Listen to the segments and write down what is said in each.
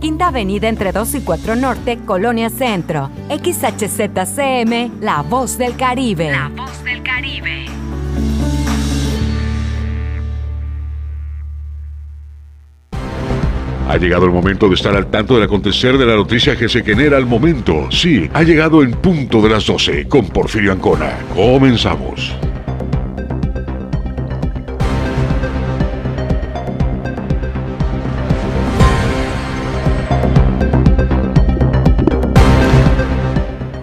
Quinta Avenida entre 2 y 4 Norte, Colonia Centro. XHZCM, La Voz del Caribe. La Voz del Caribe. Ha llegado el momento de estar al tanto del acontecer de la noticia que se genera al momento. Sí, ha llegado en punto de las 12 con Porfirio Ancona. Comenzamos.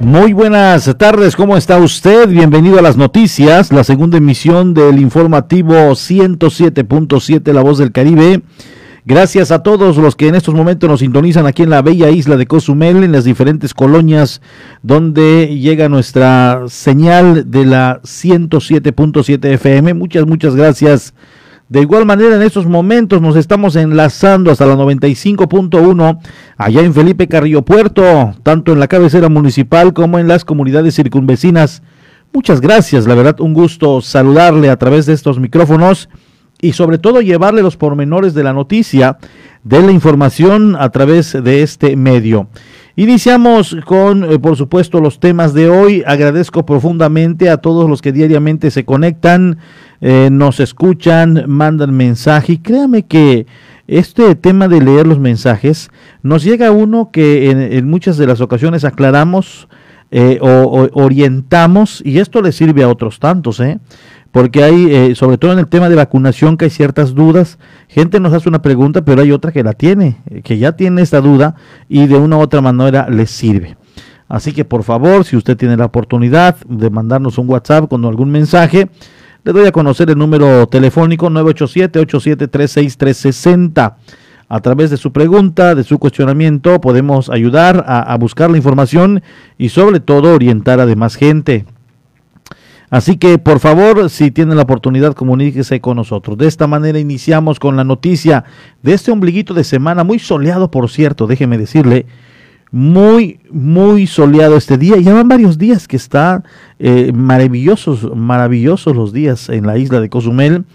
Muy buenas tardes, ¿cómo está usted? Bienvenido a las noticias, la segunda emisión del informativo 107.7 La Voz del Caribe. Gracias a todos los que en estos momentos nos sintonizan aquí en la bella isla de Cozumel, en las diferentes colonias donde llega nuestra señal de la 107.7 FM. Muchas, muchas gracias de igual manera, en estos momentos nos estamos enlazando hasta la 95.1 allá en Felipe Carrillo Puerto, tanto en la cabecera municipal como en las comunidades circunvecinas. Muchas gracias, la verdad, un gusto saludarle a través de estos micrófonos y sobre todo llevarle los pormenores de la noticia, de la información a través de este medio. Iniciamos con, eh, por supuesto, los temas de hoy. Agradezco profundamente a todos los que diariamente se conectan eh, nos escuchan, mandan mensaje y créame que este tema de leer los mensajes nos llega a uno que en, muchas de las ocasiones aclaramos eh, o, orientamos y esto le sirve a otros tantos, ¿eh? porque hay, eh, sobre todo en el tema de vacunación, que hay ciertas dudas. Gente nos hace una pregunta, pero hay otra que la tiene, que ya tiene esta duda y de una u otra manera les sirve. Así que por favor, si usted tiene la oportunidad de mandarnos un WhatsApp con algún mensaje, le doy a conocer el número telefónico 987-8736-360. A través de su pregunta, de su cuestionamiento, podemos ayudar a, buscar la información y sobre todo orientar a demás gente. Así que por favor, si tiene la oportunidad, comuníquese con nosotros. De esta manera iniciamos con la noticia de este ombliguito de semana, muy soleado por cierto, déjeme decirle, muy, muy soleado este día. Ya van varios días que están eh, maravillosos, maravillosos los días en la isla de Cozumel.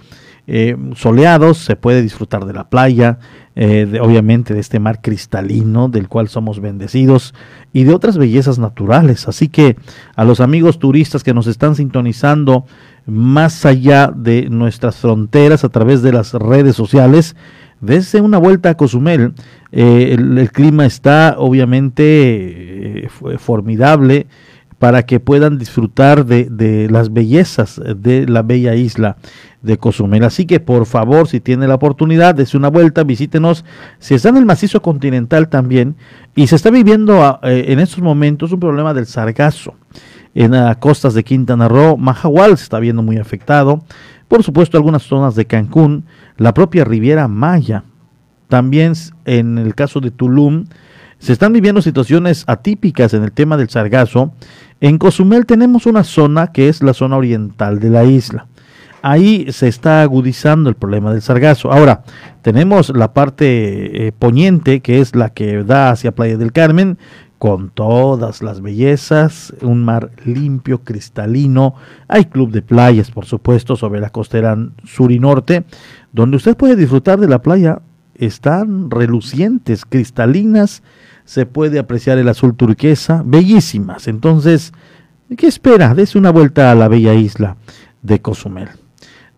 Eh, soleados, se puede disfrutar de la playa, eh, obviamente de este mar cristalino del cual somos bendecidos y de otras bellezas naturales. Así que a los amigos turistas que nos están sintonizando más allá de nuestras fronteras a través de las redes sociales, desde una vuelta a Cozumel. Eh, el, clima está obviamente eh, formidable para que puedan disfrutar de, las bellezas de la bella isla de Cozumel. Así que por favor, si tiene la oportunidad, dése una vuelta, visítenos. Si está en el macizo continental también y se está viviendo ah, eh, en estos momentos un problema del sargazo en las costas de Quintana Roo, Mahahual se está viendo muy afectado. Por supuesto, algunas zonas de Cancún, la propia Riviera Maya. También en el caso de Tulum, se están viviendo situaciones atípicas en el tema del sargazo. En Cozumel tenemos una zona que es la zona oriental de la isla. Ahí se está agudizando el problema del sargazo. Ahora, tenemos la parte eh, poniente, que es la que da hacia Playa del Carmen, con todas las bellezas, un mar limpio, cristalino. Hay club de playas, por supuesto, sobre la costera sur y norte, donde usted puede disfrutar de la playa. Están relucientes, cristalinas, se puede apreciar el azul turquesa, bellísimas. Entonces, ¿qué espera? Dese una vuelta a la bella isla de Cozumel.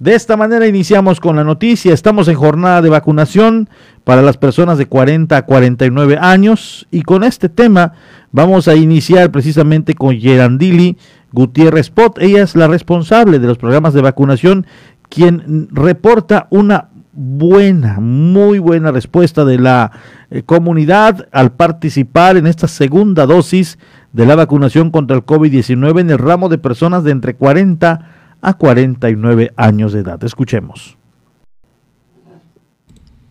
De esta manera iniciamos con la noticia. Estamos en jornada de vacunación para las personas de 40 a 49 años y con este tema vamos a iniciar precisamente con Gerandili Gutiérrez Pot. Ella es la responsable de los programas de vacunación, quien reporta una buena, muy buena respuesta de la eh, comunidad al participar en esta segunda dosis de la vacunación contra el COVID-19 en el ramo de personas de entre 40 a 49 años de edad. Escuchemos.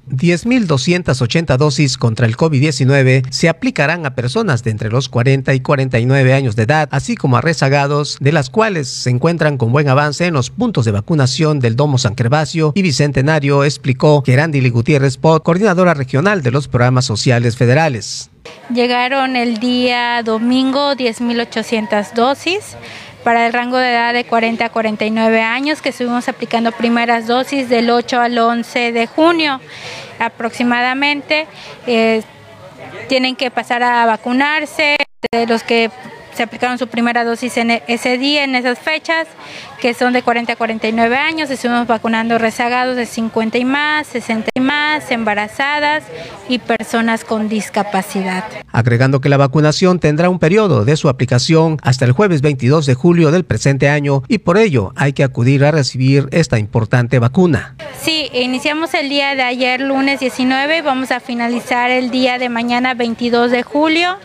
10.280 dosis contra el COVID-19 se aplicarán a personas de entre los 40 y 49 años de edad, así como a rezagados, de las cuales se encuentran con buen avance en los puntos de vacunación del Domo San Gervasio y Bicentenario, explicó Gerandili Gutiérrez Pot, coordinadora regional de los programas sociales federales. Llegaron el día domingo 10.800 dosis para el rango de edad de 40 a 49 años, que estuvimos aplicando primeras dosis del 8 al 11 de junio. aproximadamente. Eh, tienen que pasar a vacunarse, de los que se aplicaron su primera dosis en e, ese día, en esas fechas, que son de 40 a 49 años. Estuvimos vacunando rezagados de 50 y más, 60 y más, embarazadas y personas con discapacidad. Agregando que la vacunación tendrá un periodo de su aplicación hasta el jueves 22 de julio del presente año y por ello hay que acudir a recibir esta importante vacuna. Sí, iniciamos el día de ayer, lunes 19, y vamos a finalizar el día de mañana 22 de julio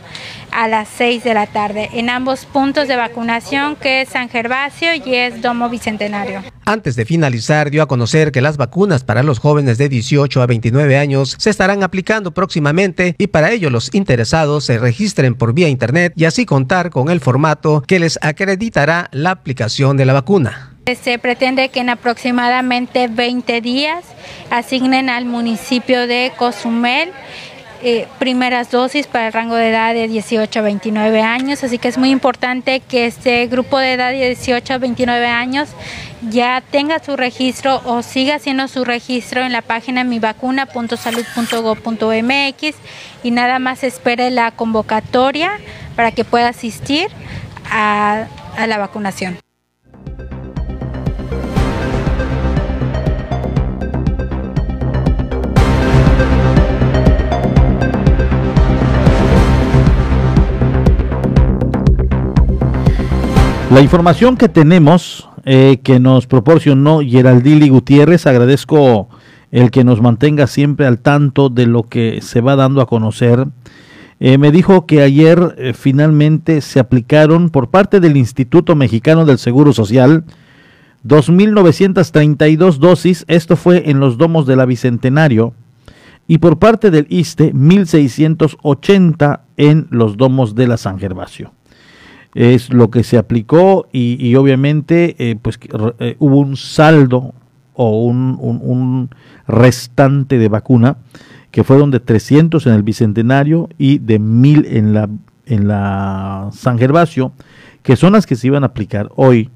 a las 6 de la tarde en ambos puntos de vacunación que es San Gervasio y es Domo Bicentenario. Antes de finalizar, dio a conocer que las vacunas para los jóvenes de 18 a 29 años se estarán aplicando próximamente y para ello los interesados se registren por vía internet y así contar con el formato que les acreditará la aplicación de la vacuna. Se pretende que en aproximadamente 20 días asignen al municipio de Cozumel eh, primeras dosis para el rango de edad de 18 a 29 años, así que es muy importante que este grupo de edad de 18 a 29 años ya tenga su registro o siga haciendo su registro en la página mivacuna.salud.gov.mx y nada más espere la convocatoria para que pueda asistir a la vacunación. La información que tenemos, eh, que nos proporcionó Geraldili Gutiérrez, agradezco el que nos mantenga siempre al tanto de lo que se va dando a conocer. Eh, me dijo que ayer eh, finalmente se aplicaron por parte del Instituto Mexicano del Seguro Social 2.932 dosis, esto fue en los domos de la Bicentenario, y por parte del ISTE 1.680 en los domos de la San Gervasio es lo que se aplicó y, obviamente eh, pues eh, hubo un saldo o un, restante de vacuna que fueron de 300 en el Bicentenario y de 1000 en la, en la San Gervasio, que son las que se iban a aplicar hoy.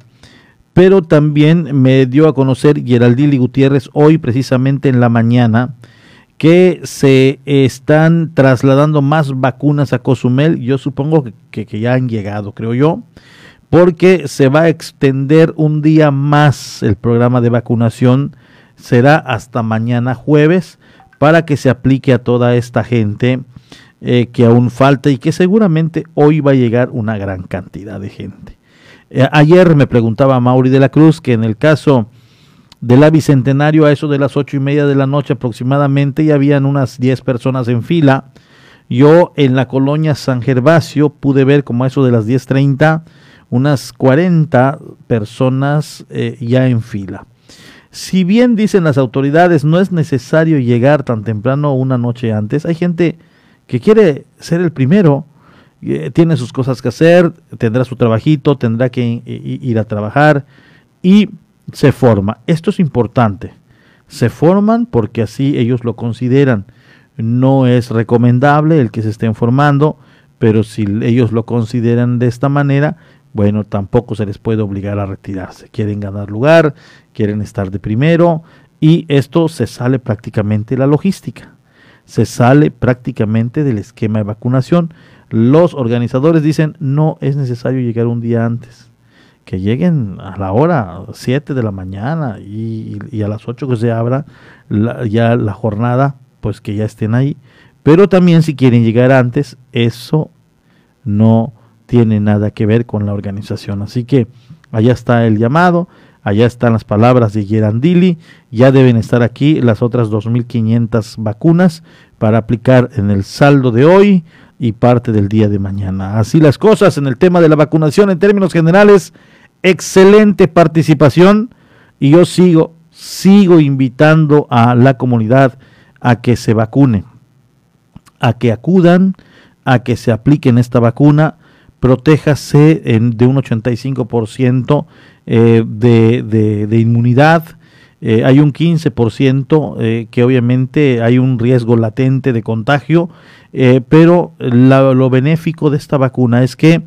Pero también me dio a conocer Geraldili Gutiérrez hoy precisamente en la mañana que se están trasladando más vacunas a Cozumel. Yo supongo que, ya han llegado, creo yo, porque se va a extender un día más el programa de vacunación. Será hasta mañana jueves para que se aplique a toda esta gente eh, que aún falta y que seguramente hoy va a llegar una gran cantidad de gente. Eh, ayer me preguntaba Mauri de la Cruz que en el caso de la Bicentenario a eso de las ocho y media de la noche aproximadamente y habían unas diez personas en fila. Yo en la colonia San Gervasio pude ver como a eso de las diez treinta unas cuarenta personas eh, ya en fila. Si bien dicen las autoridades no es necesario llegar tan temprano una noche antes, hay gente que quiere ser el primero, eh, tiene sus cosas que hacer, tendrá su trabajito, tendrá que ir a trabajar y se forma. Esto es importante. Se forman porque así ellos lo consideran. No es recomendable el que se estén formando, pero si ellos lo consideran de esta manera, bueno, tampoco se les puede obligar a retirarse. Quieren ganar lugar, quieren estar de primero y esto se sale prácticamente de la logística. Se sale prácticamente del esquema de vacunación. Los organizadores dicen no es necesario llegar un día antes que lleguen a la hora 7 de la mañana y, a las 8 que se abra ya la jornada, pues que ya estén ahí. Pero también si quieren llegar antes, eso no tiene nada que ver con la organización. Así que allá está el llamado, allá están las palabras de Gerandili, ya deben estar aquí las otras 2.500 vacunas para aplicar en el saldo de hoy y parte del día de mañana. Así las cosas en el tema de la vacunación en términos generales excelente participación y yo sigo, sigo invitando a la comunidad a que se vacune, a que acudan, a que se apliquen esta vacuna, protéjase de un 85% eh, de, de, de, inmunidad. Eh, hay un 15% eh, que obviamente hay un riesgo latente de contagio, pero lo benéfico de esta vacuna es que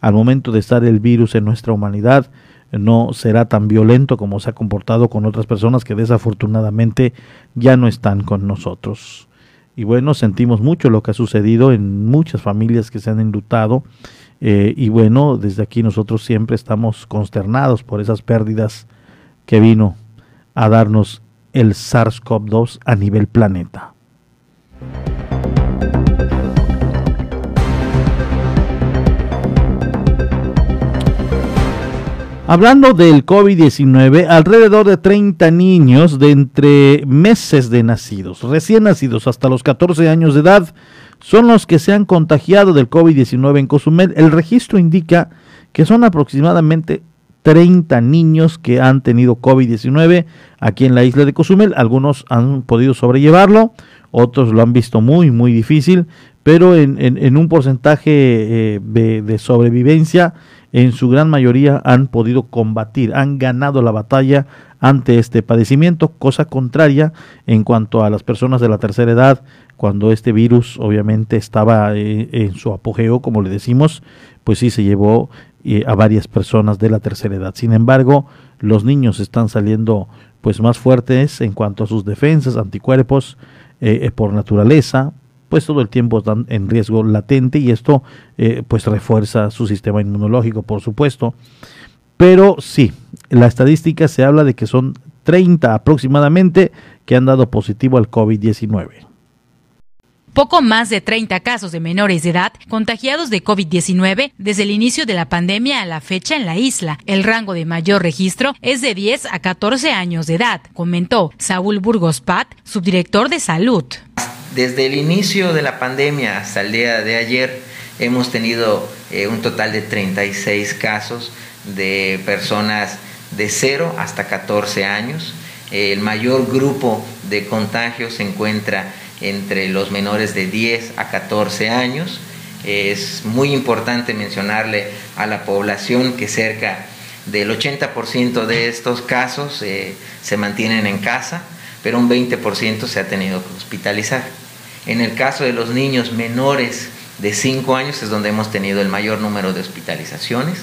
al momento de estar el virus en nuestra humanidad, no será tan violento como se ha comportado con otras personas que desafortunadamente ya no están con nosotros. Y bueno, sentimos mucho lo que ha sucedido en muchas familias que se han enlutado. Eh, y bueno, desde aquí nosotros siempre estamos consternados por esas pérdidas que vino a darnos el SARS-CoV-2 a nivel planeta. Hablando del COVID-19, alrededor de 30 niños de entre meses de nacidos, recién nacidos hasta los 14 años de edad, son los que se han contagiado del COVID-19 en Cozumel. El registro indica que son aproximadamente 30 niños que han tenido COVID-19 aquí en la isla de Cozumel. Algunos han podido sobrellevarlo, otros lo han visto muy, muy difícil, pero en, un porcentaje eh, de sobrevivencia en su gran mayoría han podido combatir, han ganado la batalla ante este padecimiento, cosa contraria en cuanto a las personas de la tercera edad, cuando este virus obviamente estaba eh, en su apogeo, como le decimos, pues sí se llevó eh, a varias personas de la tercera edad. Sin embargo, los niños están saliendo pues más fuertes en cuanto a sus defensas, anticuerpos eh, por naturaleza, pues todo el tiempo están en riesgo latente y esto eh, pues refuerza su sistema inmunológico, por supuesto. Pero sí, la estadística se habla de que son 30 aproximadamente que han dado positivo al COVID-19. Poco más de 30 casos de menores de edad contagiados de COVID-19 desde el inicio de la pandemia a la fecha en la isla. El rango de mayor registro es de 10 a 14 años de edad, comentó Saúl Burgos Pat, subdirector de salud. Desde el inicio de la pandemia hasta el día de ayer hemos tenido eh, un total de 36 casos de personas de 0 hasta 14 años. el mayor grupo de contagios se encuentra entre los menores de 10 a 14 años. Es muy importante mencionarle a la población que cerca del 80% de estos casos eh, se mantienen en casa, pero un 20% se ha tenido que hospitalizar. En el caso de los niños menores de 5 años es donde hemos tenido el mayor número de hospitalizaciones.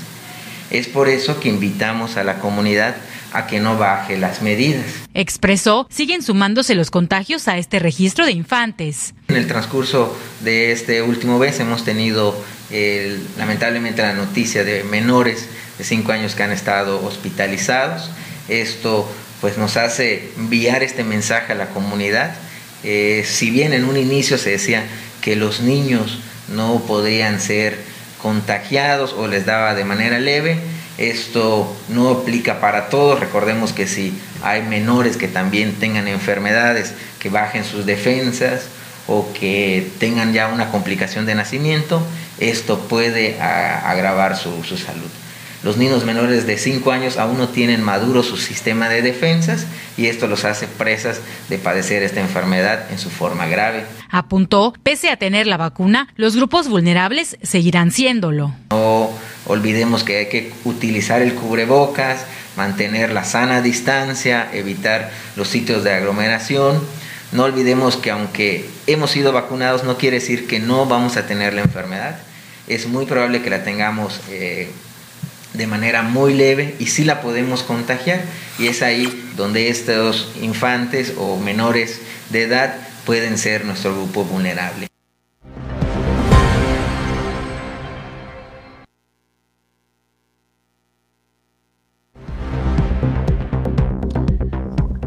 Es por eso que invitamos a la comunidad a que no baje las medidas. Expresó, siguen sumándose los contagios a este registro de infantes. En el transcurso de este último mes hemos tenido lamentablemente la noticia de menores de 5 años que han estado hospitalizados. Esto pues nos hace enviar este mensaje a la comunidad eh, si bien en un inicio se decía que los niños no podían ser contagiados o les daba de manera leve, esto no aplica para todos. Recordemos que si hay menores que también tengan enfermedades, que bajen sus defensas o que tengan ya una complicación de nacimiento, esto puede agravar su salud. Los niños menores de 5 años aún no tienen maduro su sistema de defensas y esto los hace presas de padecer esta enfermedad en su forma grave. Apuntó, pese a tener la vacuna, los grupos vulnerables seguirán siéndolo. No olvidemos que hay que utilizar el cubrebocas, mantener la sana distancia, evitar los sitios de aglomeración. No olvidemos que aunque hemos sido vacunados no quiere decir que no vamos a tener la enfermedad. Es muy probable que la tengamos eh, de manera muy leve y sí la podemos contagiar. Y es ahí donde estos infantes o menores de edad pueden ser nuestro grupo vulnerable.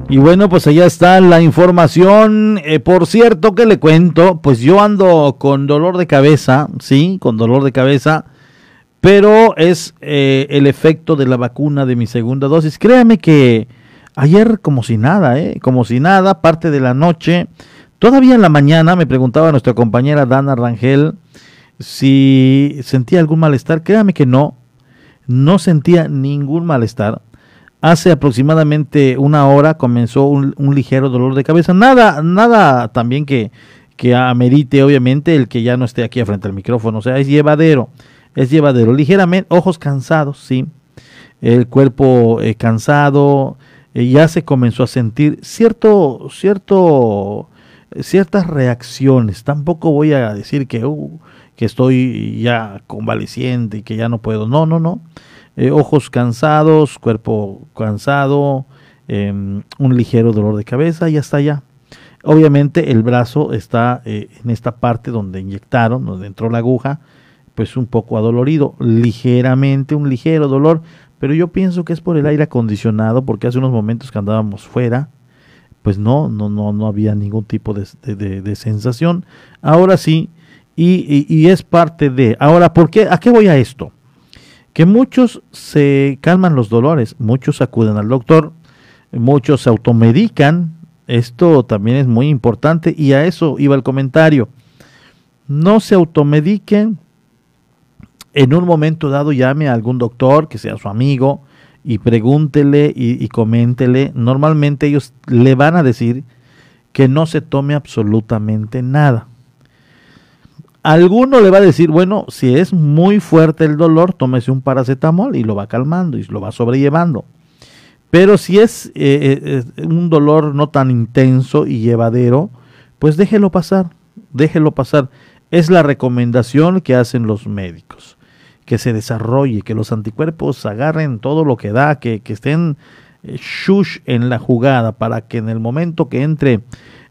Y bueno, pues allá está la información. Eh, por cierto, que le cuento, pues yo ando con dolor de cabeza, sí, con dolor de cabeza pero es eh, el efecto de la vacuna de mi segunda dosis. Créame que ayer como si nada, ¿eh? como si nada, parte de la noche, todavía en la mañana me preguntaba nuestra compañera Dana Rangel si sentía algún malestar. Créame que no, no sentía ningún malestar. Hace aproximadamente una hora comenzó un, un ligero dolor de cabeza. Nada, nada también que, que amerite, obviamente, el que ya no esté aquí frente al micrófono. O sea, es llevadero es llevadero. Ligeramente, ojos cansados, sí. El cuerpo eh, cansado, eh, ya se comenzó a sentir cierto, cierto, ciertas reacciones. Tampoco voy a decir que, uh, que estoy ya convaleciente y que ya no puedo. No, no, no. eh, ojos cansados, cuerpo cansado, em, un ligero dolor de cabeza y hasta allá. Obviamente el brazo está en esta parte donde inyectaron, donde entró la aguja, pues un poco adolorido, ligeramente, un ligero dolor, pero yo pienso que es por el aire acondicionado, porque hace unos momentos que andábamos fuera, pues no, no, no, no había ningún tipo de, de, sensación. Ahora sí, y, y, es parte de. Ahora, ¿por qué? ¿A qué voy a esto? Que muchos se calman los dolores, muchos acuden al doctor, muchos se automedican. Esto también es muy importante y a eso iba el comentario. No se automediquen. En un momento dado llame a algún doctor que sea su amigo, y pregúntele y, coméntele. Normalmente ellos le van a decir que no se tome absolutamente nada. Alguno le va a decir, bueno, si es muy fuerte el dolor, tómese un paracetamol y lo va calmando y lo va sobrellevando. Pero si es eh, eh, un dolor no tan intenso y llevadero, pues déjelo pasar, déjelo pasar. Es la recomendación que hacen los médicos que se desarrolle, que los anticuerpos agarren todo lo que da, que, estén eh, shush en la jugada para que en el momento que entre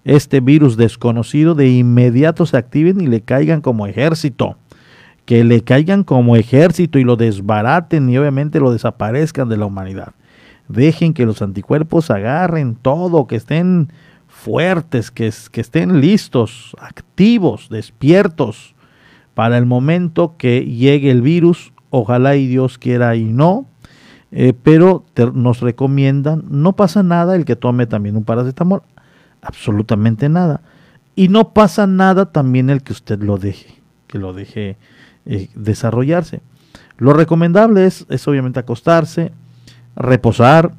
este virus desconocido de inmediato se activen y le caigan como ejército. Que le caigan como ejército y lo desbaraten y obviamente lo desaparezcan de la humanidad. Dejen que los anticuerpos agarren todo, que estén fuertes, que, que estén listos, activos, despiertos para el momento que llegue el virus, ojalá y Dios quiera y no, eh, pero nos recomiendan, no pasa nada el que tome también un paracetamol, absolutamente nada. Y no pasa nada también el que usted lo deje, que lo deje eh, desarrollarse. Lo recomendable es, es, obviamente acostarse, reposar,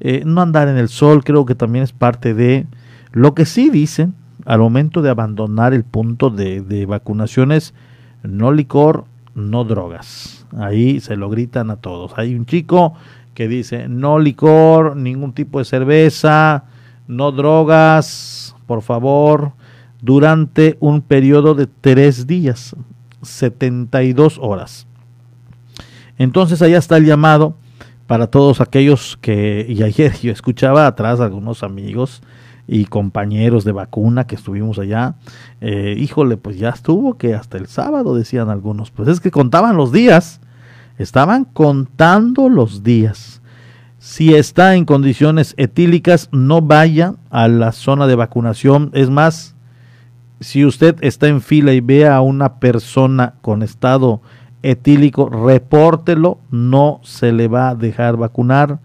eh, no andar en el sol, creo que también es parte de lo que sí dicen al momento de abandonar el punto de, de vacunaciones no licor, no drogas. Ahí se lo gritan a todos. Hay un chico que dice, no licor, ningún tipo de cerveza, no drogas, por favor, durante un periodo de tres días, 72 horas. Entonces allá está el llamado para todos aquellos que, y ayer yo escuchaba atrás a algunos amigos y compañeros de vacuna que estuvimos allá, eh, híjole, pues ya estuvo que hasta el sábado decían algunos, pues es que contaban los días, estaban contando los días. Si está en condiciones etílicas, no vaya a la zona de vacunación. Es más, si usted está en fila y ve a una persona con estado etílico, repórtelo, no se le va a dejar vacunar,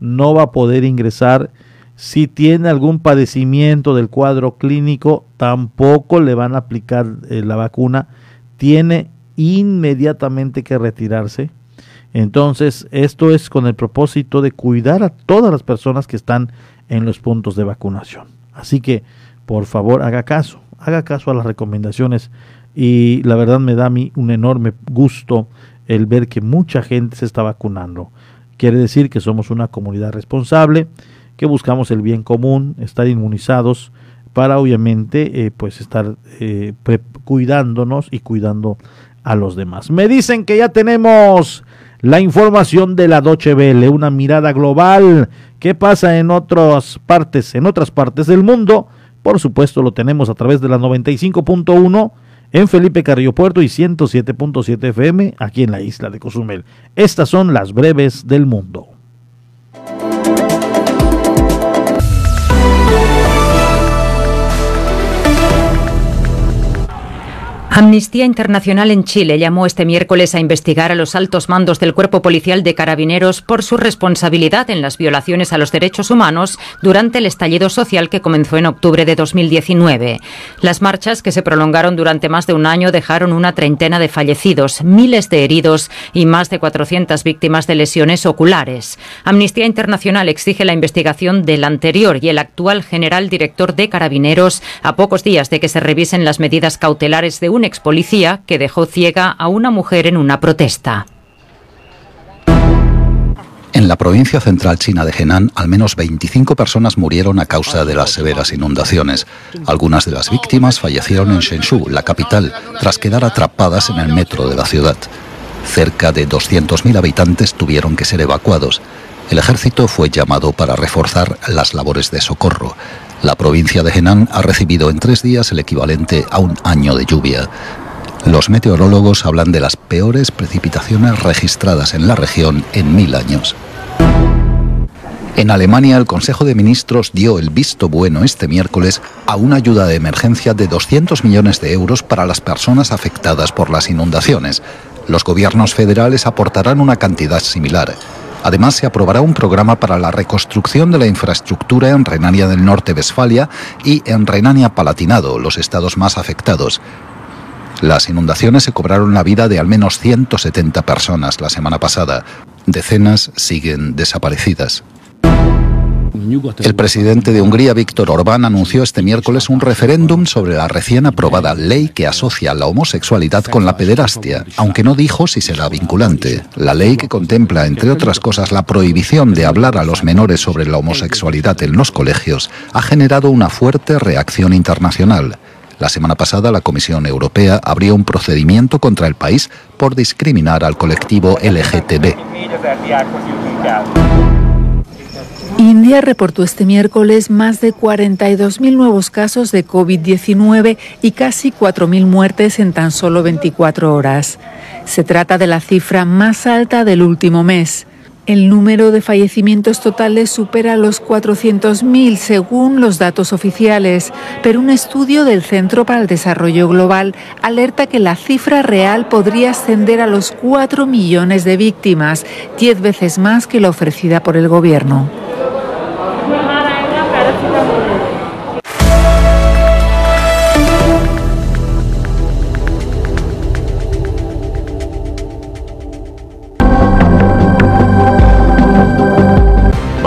no va a poder ingresar si tiene algún padecimiento del cuadro clínico, tampoco le van a aplicar eh, la vacuna. Tiene inmediatamente que retirarse. Entonces, esto es con el propósito de cuidar a todas las personas que están en los puntos de vacunación. Así que, por favor, haga caso, haga caso a las recomendaciones. Y la verdad me da a mí un enorme gusto el ver que mucha gente se está vacunando. Quiere decir que somos una comunidad responsable que buscamos el bien común, estar inmunizados para obviamente eh, pues estar eh, cuidándonos y cuidando a los demás. Me dicen que ya tenemos la información de la Doche Vele, una mirada global. ¿Qué pasa en otras partes, en otras partes del mundo? Por supuesto, lo tenemos a través de la 95.1 en Felipe Carrillo Puerto y 107.7 FM aquí en la isla de Cozumel. Estas son las breves del mundo. Amnistía Internacional en Chile llamó este miércoles a investigar a los altos mandos del Cuerpo Policial de Carabineros por su responsabilidad en las violaciones a los derechos humanos durante el estallido social que comenzó en octubre de 2019. Las marchas, que se prolongaron durante más de un año, dejaron una treintena de fallecidos, miles de heridos y más de 400 víctimas de lesiones oculares. Amnistía Internacional exige la investigación del anterior y el actual general director de Carabineros a pocos días de que se revisen las medidas cautelares de un ex policía que dejó ciega a una mujer en una protesta. En la provincia central china de Henan, al menos 25 personas murieron a causa de las severas inundaciones. Algunas de las víctimas fallecieron en Shenzhou, la capital, tras quedar atrapadas en el metro de la ciudad. Cerca de 200.000 habitantes tuvieron que ser evacuados. El ejército fue llamado para reforzar las labores de socorro. La provincia de Henan ha recibido en tres días el equivalente a un año de lluvia. Los meteorólogos hablan de las peores precipitaciones registradas en la región en mil años. En Alemania, el Consejo de Ministros dio el visto bueno este miércoles a una ayuda de emergencia de 200 millones de euros para las personas afectadas por las inundaciones. Los gobiernos federales aportarán una cantidad similar. Además, se aprobará un programa para la reconstrucción de la infraestructura en Renania del Norte-Westfalia y en Renania-Palatinado, los estados más afectados. Las inundaciones se cobraron la vida de al menos 170 personas la semana pasada. Decenas siguen desaparecidas. El presidente de Hungría, Víctor Orbán, anunció este miércoles un referéndum sobre la recién aprobada ley que asocia la homosexualidad con la pederastia, aunque no dijo si será vinculante. La ley que contempla, entre otras cosas, la prohibición de hablar a los menores sobre la homosexualidad en los colegios, ha generado una fuerte reacción internacional. La semana pasada la Comisión Europea abrió un procedimiento contra el país por discriminar al colectivo LGTB. India reportó este miércoles más de 42.000 nuevos casos de COVID-19 y casi 4.000 muertes en tan solo 24 horas. Se trata de la cifra más alta del último mes. El número de fallecimientos totales supera los 400.000 según los datos oficiales, pero un estudio del Centro para el Desarrollo Global alerta que la cifra real podría ascender a los 4 millones de víctimas, 10 veces más que la ofrecida por el gobierno.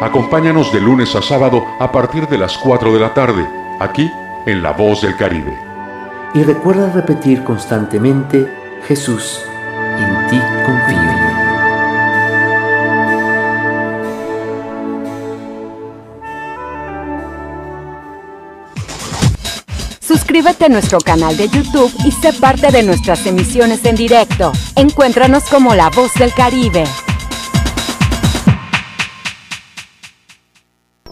Acompáñanos de lunes a sábado a partir de las 4 de la tarde, aquí en La Voz del Caribe. Y recuerda repetir constantemente, Jesús, en ti confío. Suscríbete a nuestro canal de YouTube y sé parte de nuestras emisiones en directo. Encuéntranos como La Voz del Caribe.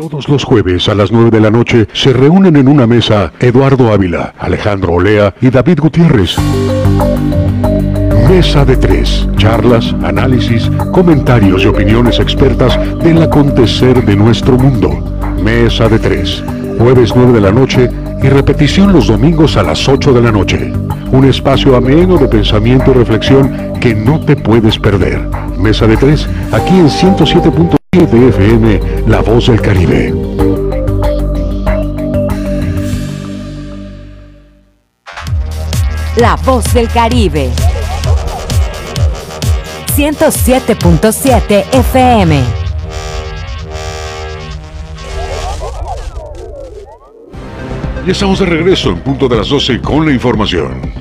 Todos los jueves a las 9 de la noche se reúnen en una mesa Eduardo Ávila, Alejandro Olea y David Gutiérrez. Mesa de tres. Charlas, análisis, comentarios y opiniones expertas del acontecer de nuestro mundo. Mesa de tres. Jueves 9 de la noche y repetición los domingos a las 8 de la noche. Un espacio ameno de pensamiento y reflexión que no te puedes perder. Mesa de tres, aquí en 107.7 FM, La Voz del Caribe. La Voz del Caribe. 107.7 FM. Y estamos de regreso en punto de las 12 con la información.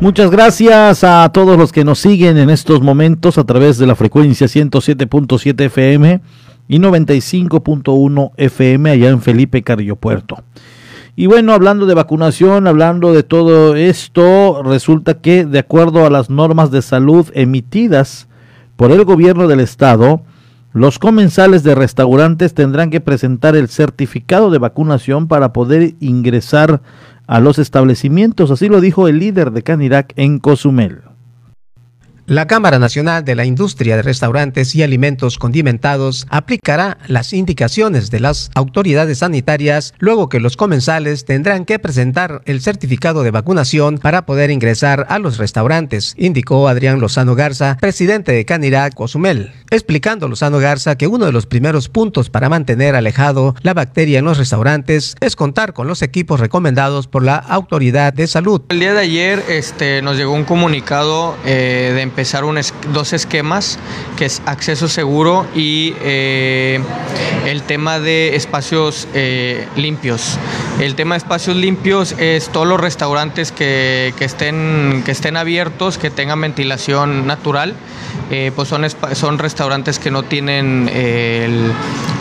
Muchas gracias a todos los que nos siguen en estos momentos a través de la frecuencia 107.7 FM y 95.1 FM allá en Felipe Carrillo Puerto. Y bueno, hablando de vacunación, hablando de todo esto, resulta que de acuerdo a las normas de salud emitidas por el gobierno del estado, los comensales de restaurantes tendrán que presentar el certificado de vacunación para poder ingresar a los establecimientos, así lo dijo el líder de Canirac en Cozumel. La Cámara Nacional de la Industria de Restaurantes y Alimentos Condimentados aplicará las indicaciones de las autoridades sanitarias luego que los comensales tendrán que presentar el certificado de vacunación para poder ingresar a los restaurantes, indicó Adrián Lozano Garza, presidente de Canirac Cozumel, explicando Lozano Garza que uno de los primeros puntos para mantener alejado la bacteria en los restaurantes es contar con los equipos recomendados por la autoridad de salud. El día de ayer este, nos llegó un comunicado eh, de empezar dos esquemas, que es acceso seguro y eh, el tema de espacios eh, limpios. El tema de espacios limpios es todos los restaurantes que, estén, que estén abiertos, que tengan ventilación natural. Eh, pues son, son restaurantes que no tienen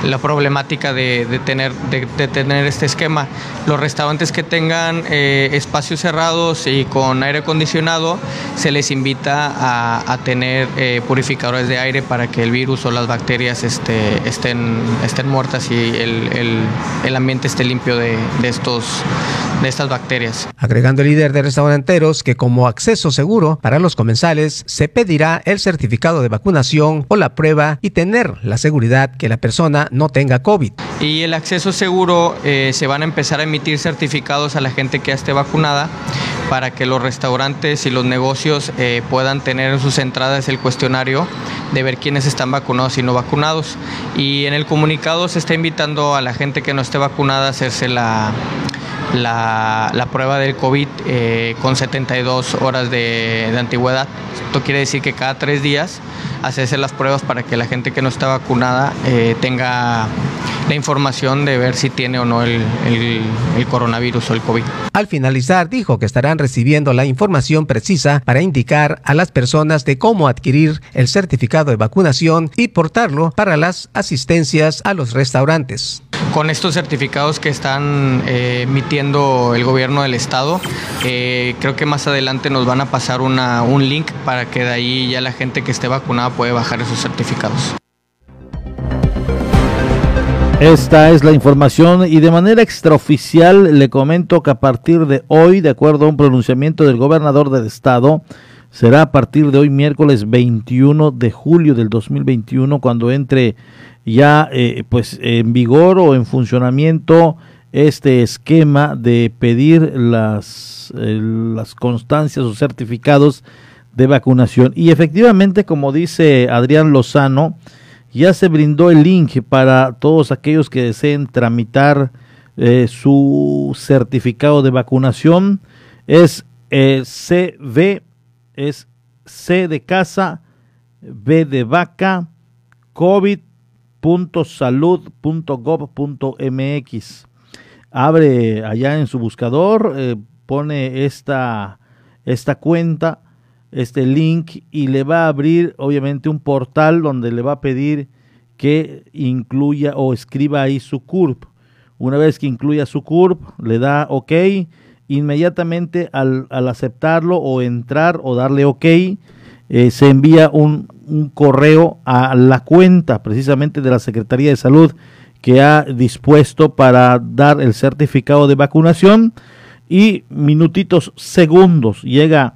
la problemática de, tener, de, tener este esquema. Los restaurantes que tengan espacios cerrados y con aire acondicionado, se les invita a a, tener eh, purificadores de aire para que el virus o las bacterias este, estén, estén muertas y el, el, ambiente esté limpio de, de, estos, de estas bacterias. Agregando el líder de restauranteros que como acceso seguro para los comensales se pedirá el certificado de vacunación o la prueba y tener la seguridad que la persona no tenga COVID. Y el acceso seguro eh, se van a empezar a emitir certificados a la gente que ya esté vacunada para que los restaurantes y los negocios eh, puedan tener en sus entradas el cuestionario de ver quiénes están vacunados y no vacunados. Y en el comunicado se está invitando a la gente que no esté vacunada a hacerse la, la, prueba del COVID eh, con 72 horas de, de, antigüedad. Esto quiere decir que cada tres días hacerse las pruebas para que la gente que no está vacunada eh, tenga la información de ver si tiene o no el, el, coronavirus o el COVID. Al finalizar, dijo que estarán recibiendo la información precisa para indicar a las personas de cómo adquirir el certificado de vacunación y portarlo para las asistencias a los restaurantes. Con estos certificados que están eh, emitiendo el gobierno del estado, eh, creo que más adelante nos van a pasar un link para que de ahí ya la gente que esté vacunada puede bajar esos certificados. Esta es la información y de manera extraoficial le comento que a partir de hoy, de acuerdo a un pronunciamiento del gobernador del estado, será a partir de hoy miércoles 21 de julio del 2021 cuando entre ya eh, pues en vigor o en funcionamiento este esquema de pedir las, eh, las constancias o certificados de vacunación. Y efectivamente, como dice Adrián Lozano, ya se brindó el link para todos aquellos que deseen tramitar eh, su certificado de vacunación. Es eh, CV, es C de casa, B de vaca, covid.salud.gov.mx. Abre allá en su buscador, eh, pone esta, esta cuenta este link y le va a abrir obviamente un portal donde le va a pedir que incluya o escriba ahí su CURP. Una vez que incluya su CURP, le da OK inmediatamente al, aceptarlo o entrar o darle ok, eh, se envía un, un, correo a la cuenta precisamente de la Secretaría de Salud que ha dispuesto para dar el certificado de vacunación y minutitos, segundos, llega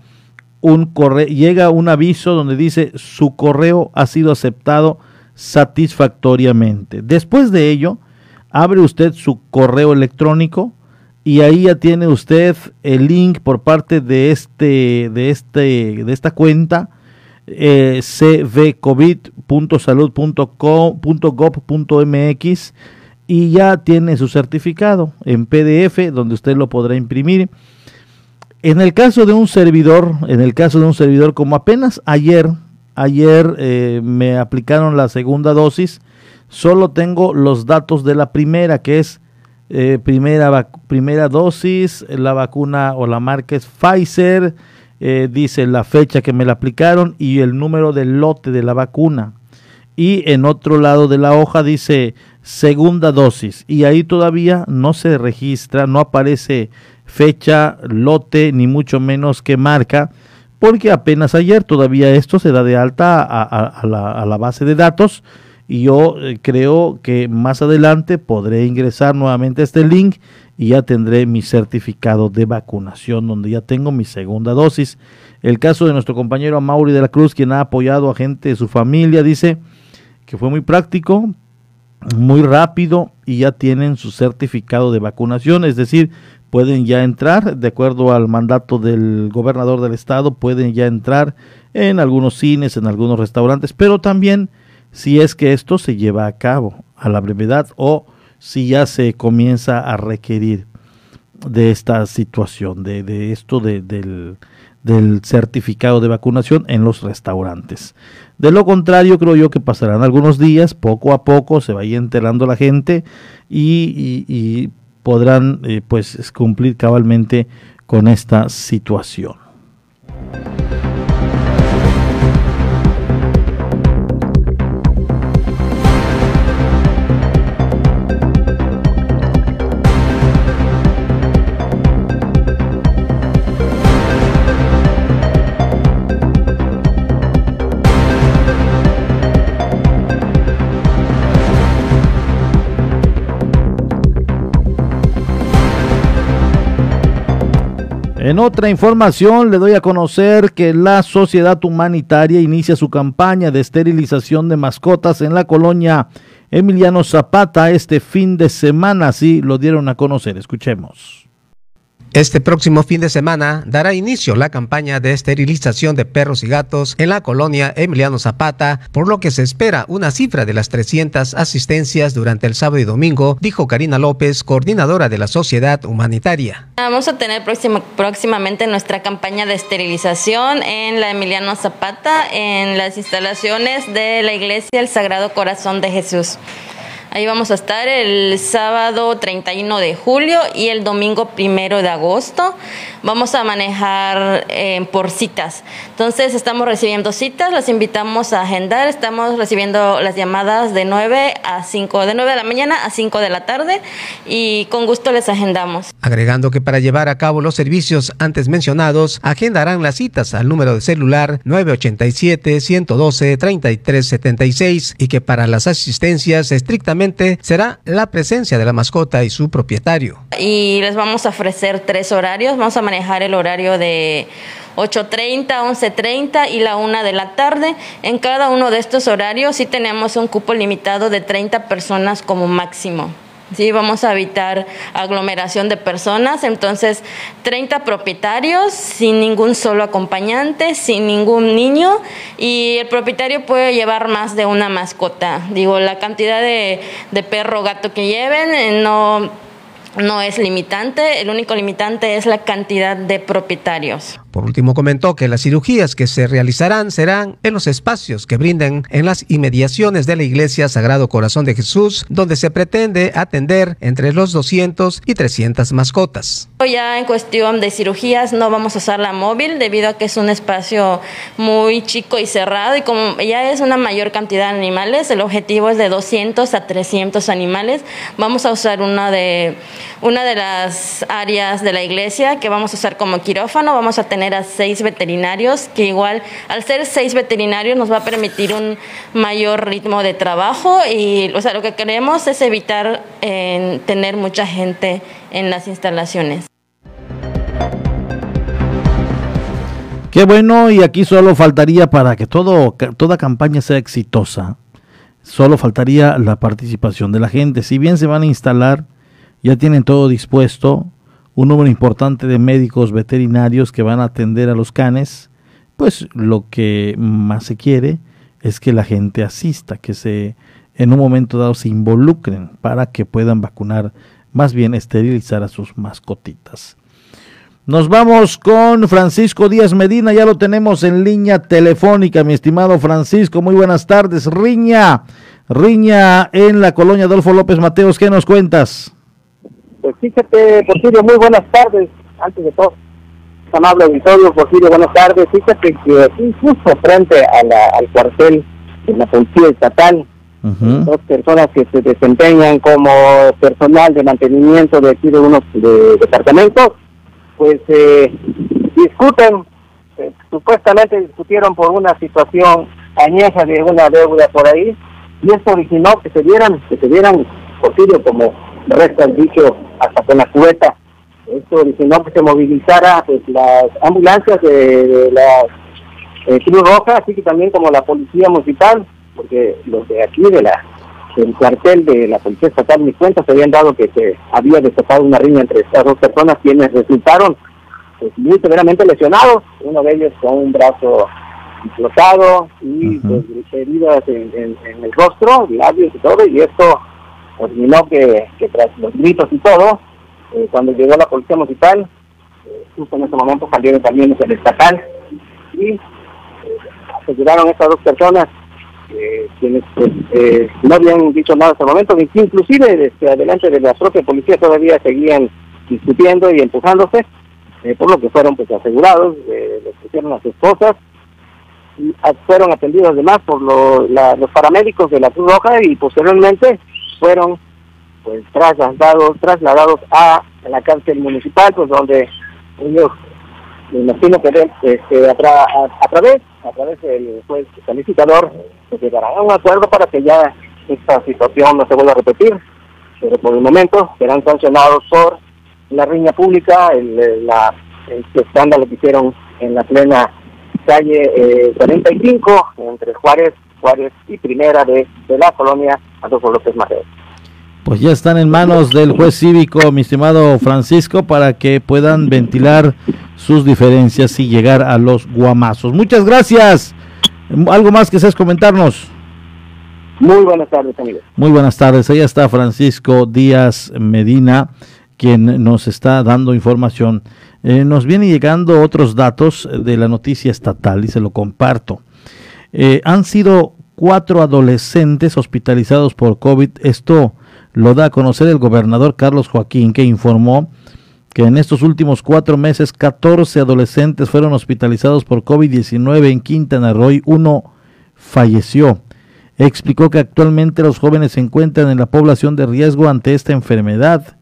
un correo, llega un aviso donde dice su correo ha sido aceptado satisfactoriamente. Después de ello, abre usted su correo electrónico y ahí ya tiene usted el link por parte de este de este de esta cuenta eh, y ya tiene su certificado en PDF donde usted lo podrá imprimir. En el caso de un servidor, en el caso de un servidor como apenas ayer, ayer eh, me aplicaron la segunda dosis, solo tengo los datos de la primera, que es eh, primera, primera dosis, la vacuna o la marca es Pfizer, eh, dice la fecha que me la aplicaron y el número del lote de la vacuna. Y en otro lado de la hoja dice segunda dosis y ahí todavía no se registra, no aparece fecha, lote, ni mucho menos que marca, porque apenas ayer todavía esto se da de alta a, la, base de datos y yo eh, creo que más adelante podré ingresar nuevamente a este link y ya tendré mi certificado de vacunación donde ya tengo mi segunda dosis. El caso de nuestro compañero Mauri de la Cruz, quien ha apoyado a gente de su familia, dice que fue muy práctico, muy rápido y ya tienen su certificado de vacunación, es decir, pueden ya entrar, de acuerdo al mandato del gobernador del estado, pueden ya entrar en algunos cines, en algunos restaurantes, pero también si es que esto se lleva a cabo a la brevedad o si ya se comienza a requerir de esta situación, de, de esto del, del certificado de vacunación en los restaurantes. De lo contrario, creo yo que pasarán algunos días, poco a poco se vaya enterando la gente y, podrán eh, pues cumplir cabalmente con esta situación. En otra información le doy a conocer que la Sociedad Humanitaria inicia su campaña de esterilización de mascotas en la colonia Emiliano Zapata este fin de semana, así lo dieron a conocer. Escuchemos. Este próximo fin de semana dará inicio la campaña de esterilización de perros y gatos en la colonia Emiliano Zapata, por lo que se espera una cifra de las 300 asistencias durante el sábado y domingo, dijo Karina López, coordinadora de la Sociedad Humanitaria. Vamos a tener próximamente nuestra campaña de esterilización en la Emiliano Zapata, en las instalaciones de la Iglesia El Sagrado Corazón de Jesús. Ahí vamos a estar el sábado 31 de julio y el domingo primero de agosto. Vamos a manejar eh, por citas. Entonces estamos recibiendo citas, las invitamos a agendar. Estamos recibiendo las llamadas de 9 a 5, de 9 de la mañana a 5 de la tarde y con gusto les agendamos. Agregando que para llevar a cabo los servicios antes mencionados, agendarán las citas al número de celular 987-112-3376 y que para las asistencias estrictamente será la presencia de la mascota y su propietario. Y les vamos a ofrecer tres horarios. Vamos a manejar el horario de 8.30, 11.30 y la 1 de la tarde. En cada uno de estos horarios sí tenemos un cupo limitado de 30 personas como máximo. Sí, vamos a evitar aglomeración de personas, entonces 30 propietarios sin ningún solo acompañante, sin ningún niño y el propietario puede llevar más de una mascota. Digo, la cantidad de, de perro o gato que lleven eh, no no es limitante, el único limitante es la cantidad de propietarios. Por último, comentó que las cirugías que se realizarán serán en los espacios que brinden en las inmediaciones de la Iglesia Sagrado Corazón de Jesús, donde se pretende atender entre los 200 y 300 mascotas. Ya en cuestión de cirugías no vamos a usar la móvil debido a que es un espacio muy chico y cerrado y como ya es una mayor cantidad de animales, el objetivo es de 200 a 300 animales. Vamos a usar una de, una de las áreas de la iglesia que vamos a usar como quirófano, vamos a tener a seis veterinarios, que igual al ser seis veterinarios nos va a permitir un mayor ritmo de trabajo y o sea, lo que queremos es evitar tener mucha gente en las instalaciones. Qué bueno, y aquí solo faltaría para que todo, toda campaña sea exitosa, solo faltaría la participación de la gente. Si bien se van a instalar, ya tienen todo dispuesto, un número importante de médicos veterinarios que van a atender a los canes, pues lo que más se quiere es que la gente asista, que se en un momento dado se involucren para que puedan vacunar, más bien esterilizar a sus mascotitas. Nos vamos con Francisco Díaz Medina, ya lo tenemos en línea telefónica, mi estimado Francisco, muy buenas tardes. Riña, Riña en la colonia Adolfo López Mateos, ¿qué nos cuentas? Pues fíjate, Porfirio, muy buenas tardes. Antes de todo, amable auditorio, Porfirio, buenas tardes. Fíjate que aquí, justo frente a la, al cuartel de la Policía Estatal, dos personas que se desempeñan como personal de mantenimiento de aquí de unos departamentos, pues eh, discuten, eh, supuestamente discutieron por una situación añeja de una deuda por ahí, y esto originó que se dieran, que se dieran, Porfirio, como resta el dicho hasta con la cubeta. Esto originó que se movilizara pues, las ambulancias de, la eh, Cruz Roja, así que también como la policía municipal, porque los de aquí de la del cuartel de la policía estatal ni cuenta se habían dado que se había desatado una riña entre estas dos personas quienes resultaron pues, muy severamente lesionados, uno de ellos con un brazo explotado y pues, heridas en, en, el rostro, labios y todo, y esto terminó que, que tras los gritos y todo, eh, cuando llegó la policía municipal, eh, justo en ese momento salieron también el estatal y eh, aseguraron a estas dos personas quienes pues, no habían dicho nada hasta el momento, inclusive desde adelante de la propia policía todavía seguían discutiendo y empujándose, por lo que fueron pues asegurados, les pusieron a sus esposas, fueron atendidos además por los paramédicos de la Cruz Roja y posteriormente fueron pues trasladados, trasladados a la cárcel municipal, pues donde ellos, me imagino que este, a, través, a través del juez calificador, pues llegarán a un acuerdo para que ya esta situación no se vuelva a repetir, pero por el momento serán sancionados por la riña pública, el, la, el escándalo que hicieron en la plena calle 45 eh, entre Juárez Juárez y Primera de, de la colonia Adolfo López Mateos. Pues ya están en manos del juez cívico, mi estimado Francisco, para que puedan ventilar sus diferencias y llegar a los guamazos. Muchas gracias. ¿Algo más que seas comentarnos? Muy buenas tardes, amigos. Muy buenas tardes. Ahí está Francisco Díaz Medina, quien nos está dando información. Eh, nos vienen llegando otros datos de la noticia estatal y se lo comparto. Eh, han sido cuatro adolescentes hospitalizados por COVID. Esto lo da a conocer el gobernador Carlos Joaquín, que informó que en estos últimos cuatro meses 14 adolescentes fueron hospitalizados por COVID-19 en Quintana Roo uno falleció. Explicó que actualmente los jóvenes se encuentran en la población de riesgo ante esta enfermedad.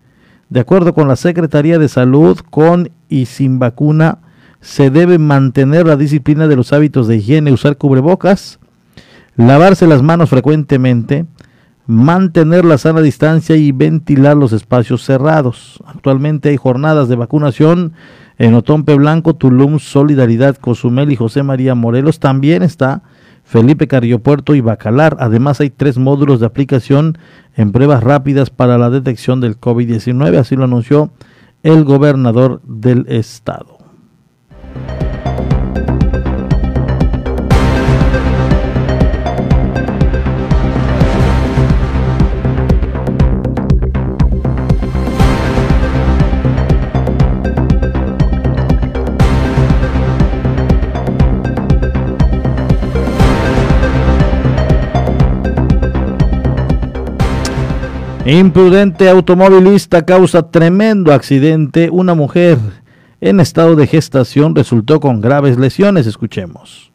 De acuerdo con la Secretaría de Salud, con y sin vacuna, se debe mantener la disciplina de los hábitos de higiene, usar cubrebocas, lavarse las manos frecuentemente, mantener la sana distancia y ventilar los espacios cerrados. Actualmente hay jornadas de vacunación en Otompe Blanco, Tulum, Solidaridad, Cozumel y José María Morelos. También está Felipe Puerto y Bacalar. Además hay tres módulos de aplicación en pruebas rápidas para la detección del COVID-19. Así lo anunció el gobernador del estado. Imprudente automovilista causa tremendo accidente. Una mujer en estado de gestación resultó con graves lesiones. Escuchemos.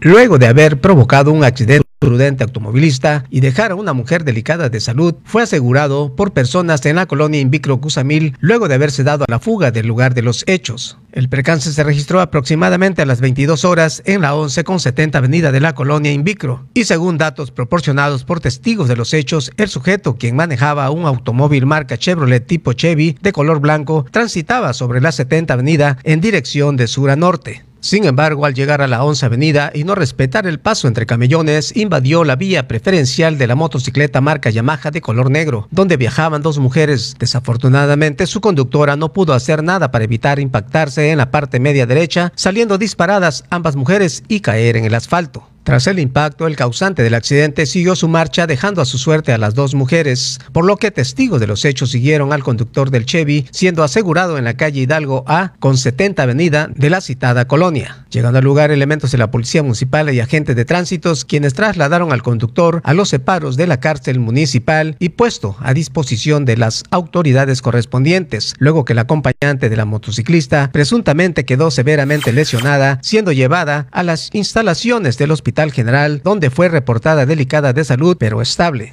Luego de haber provocado un accidente prudente automovilista y dejar a una mujer delicada de salud, fue asegurado por personas en la colonia Invicro Cusamil luego de haberse dado a la fuga del lugar de los hechos. El percance se registró aproximadamente a las 22 horas en la 11 con 70 avenida de la colonia Invicro y según datos proporcionados por testigos de los hechos, el sujeto quien manejaba un automóvil marca Chevrolet tipo Chevy de color blanco transitaba sobre la 70 avenida en dirección de sur a norte. Sin embargo, al llegar a la 11 Avenida y no respetar el paso entre camellones, invadió la vía preferencial de la motocicleta marca Yamaha de color negro, donde viajaban dos mujeres. Desafortunadamente, su conductora no pudo hacer nada para evitar impactarse en la parte media derecha, saliendo disparadas ambas mujeres y caer en el asfalto. Tras el impacto, el causante del accidente siguió su marcha dejando a su suerte a las dos mujeres, por lo que testigos de los hechos siguieron al conductor del Chevy, siendo asegurado en la calle Hidalgo A con 70 avenida de la citada colonia. Llegando al lugar, elementos de la Policía Municipal y agentes de tránsitos, quienes trasladaron al conductor a los separos de la cárcel municipal y puesto a disposición de las autoridades correspondientes, luego que la acompañante de la motociclista presuntamente quedó severamente lesionada, siendo llevada a las instalaciones del hospital General, donde fue reportada delicada de salud, pero estable.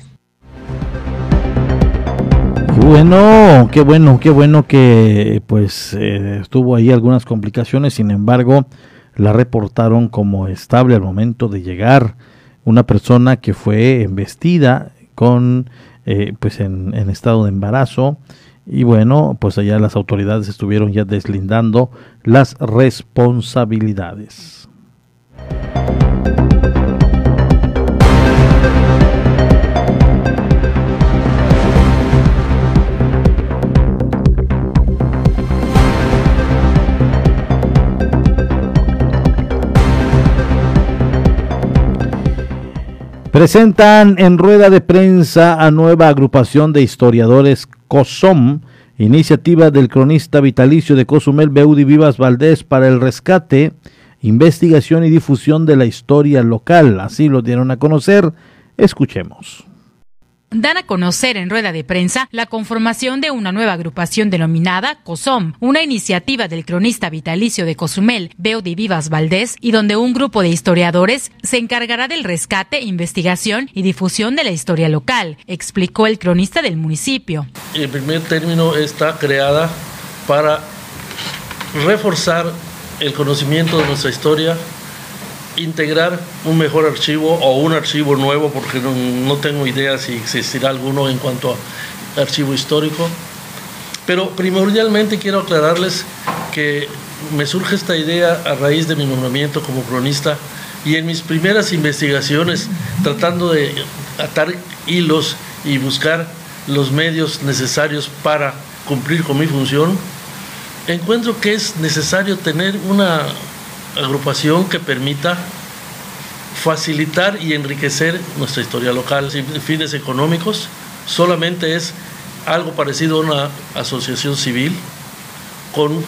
Bueno, qué bueno, qué bueno que pues eh, tuvo ahí algunas complicaciones, sin embargo, la reportaron como estable al momento de llegar una persona que fue embestida con eh, pues en, en estado de embarazo y bueno, pues allá las autoridades estuvieron ya deslindando las responsabilidades. Presentan en rueda de prensa a nueva agrupación de historiadores COSOM, iniciativa del cronista vitalicio de Cozumel Beudi Vivas Valdés para el rescate, investigación y difusión de la historia local. Así lo dieron a conocer. Escuchemos dan a conocer en rueda de prensa la conformación de una nueva agrupación denominada COSOM, una iniciativa del cronista vitalicio de Cozumel, Beodi Vivas Valdés, y donde un grupo de historiadores se encargará del rescate, investigación y difusión de la historia local, explicó el cronista del municipio. En primer término está creada para reforzar el conocimiento de nuestra historia, integrar un mejor archivo o un archivo nuevo, porque no, tengo idea si existirá alguno en cuanto a archivo histórico. Pero primordialmente quiero aclararles que me surge esta idea a raíz de mi nombramiento como cronista y en mis primeras investigaciones tratando de atar hilos y buscar los medios necesarios para cumplir con mi función, encuentro que es necesario tener una agrupación que permita facilitar y enriquecer nuestra historia local sin fines económicos. Solamente es algo parecido a una asociación civil con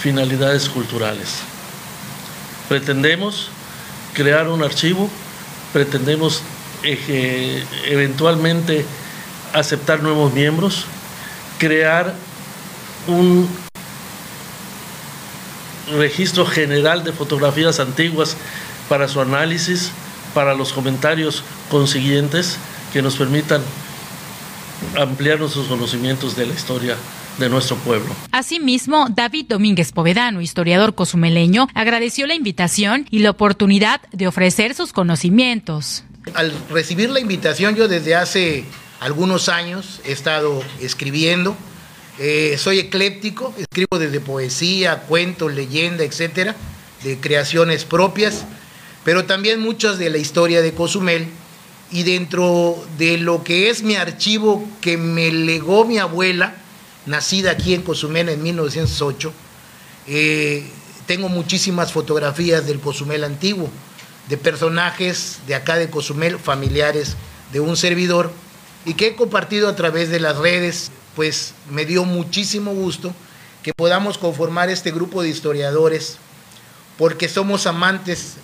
finalidades culturales. Pretendemos crear un archivo, pretendemos eventualmente aceptar nuevos miembros, crear un registro general de fotografías antiguas para su análisis, para los comentarios consiguientes que nos permitan ampliar nuestros conocimientos de la historia de nuestro pueblo. Asimismo, David Domínguez Povedano, historiador cozumeleño, agradeció la invitación y la oportunidad de ofrecer sus conocimientos. Al recibir la invitación, yo desde hace algunos años he estado escribiendo, eh, soy ecléptico, escribo desde poesía, cuentos, leyenda, etcétera, de creaciones propias, pero también muchas de la historia de Cozumel. Y dentro de lo que es mi archivo que me legó mi abuela, nacida aquí en Cozumel en 1908, eh, tengo muchísimas fotografías del Cozumel antiguo, de personajes de acá de Cozumel, familiares de un servidor, y que he compartido a través de las redes pues me dio muchísimo gusto que podamos conformar este grupo de historiadores, porque somos amantes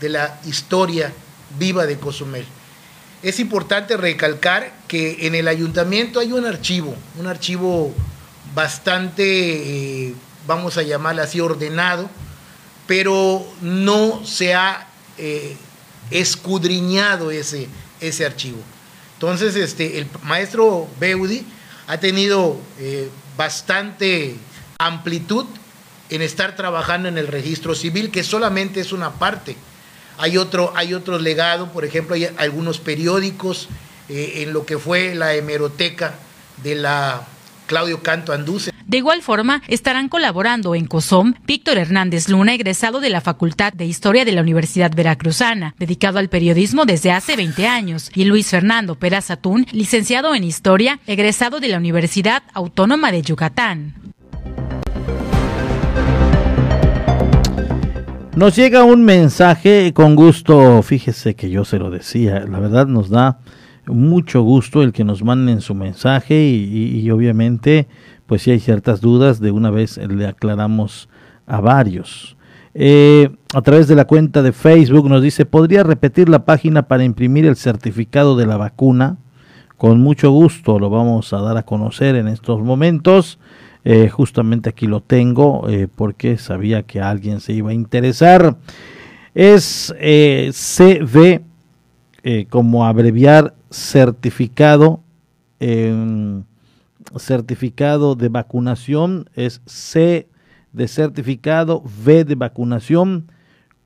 de la historia viva de Cozumel. es importante recalcar que en el ayuntamiento hay un archivo, un archivo bastante, eh, vamos a llamarlo así, ordenado, pero no se ha eh, escudriñado ese, ese archivo. Entonces, este, el maestro Beudi ha tenido eh, bastante amplitud en estar trabajando en el registro civil, que solamente es una parte hay otro, hay legado, por ejemplo, hay algunos periódicos eh, en lo que fue la hemeroteca de la Claudio Canto Anduce. De igual forma, estarán colaborando en COSOM Víctor Hernández Luna, egresado de la Facultad de Historia de la Universidad Veracruzana, dedicado al periodismo desde hace 20 años, y Luis Fernando Pérez Atún, licenciado en Historia, egresado de la Universidad Autónoma de Yucatán. Nos llega un mensaje con gusto, fíjese que yo se lo decía, la verdad nos da mucho gusto el que nos manden su mensaje y, obviamente pues si hay ciertas dudas de una vez le aclaramos a varios. Eh, a través de la cuenta de Facebook nos dice, ¿podría repetir la página para imprimir el certificado de la vacuna? Con mucho gusto lo vamos a dar a conocer en estos momentos. Eh, justamente aquí lo tengo eh, porque sabía que alguien se iba a interesar. Es CV, como abreviar certificado, certificado de vacunación, es C de certificado, V de vacunación,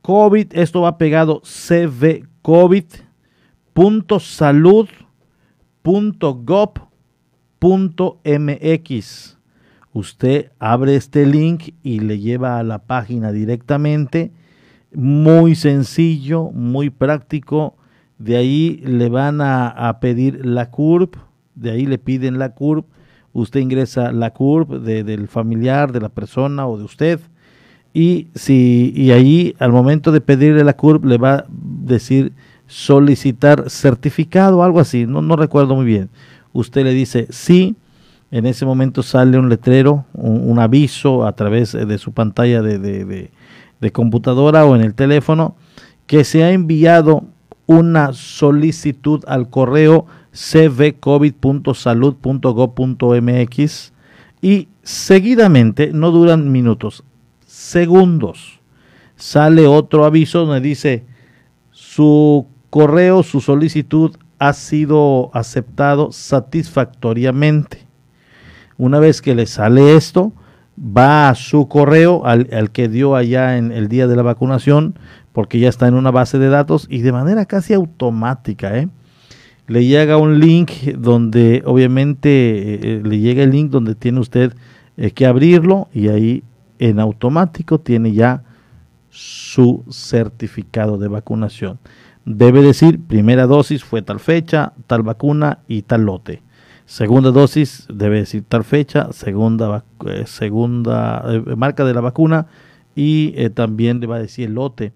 COVID, esto va pegado CV salud, usted abre este link y le lleva a la página directamente. Muy sencillo, muy práctico. De ahí le van a, pedir la CURP, de ahí le piden la CURP. Usted ingresa la CURP del familiar, de la persona o de usted. Y, si, y ahí al momento de pedirle la CURP le va a decir solicitar certificado algo así, no, no recuerdo muy bien. Usted le dice sí, en ese momento sale un letrero, un, aviso a través de su pantalla de, computadora o en el teléfono que se ha enviado una solicitud al correo cvcovid.salud.gov.mx y seguidamente, no duran minutos, segundos, sale otro aviso donde dice su correo, su solicitud ha sido aceptado satisfactoriamente. Una vez que le sale esto, va a su correo, al, que dio allá en el día de la vacunación, porque ya está en una base de datos y de manera casi automática, ¿eh? Le llega un link donde obviamente eh, eh, le llega el link donde tiene usted que abrirlo y ahí en automático tiene ya su certificado de vacunación. Debe decir, primera dosis fue tal fecha, tal vacuna y tal lote. Segunda dosis debe decir tal fecha, segunda, eh, segunda eh, marca de la vacuna y eh, también le va a decir el lote.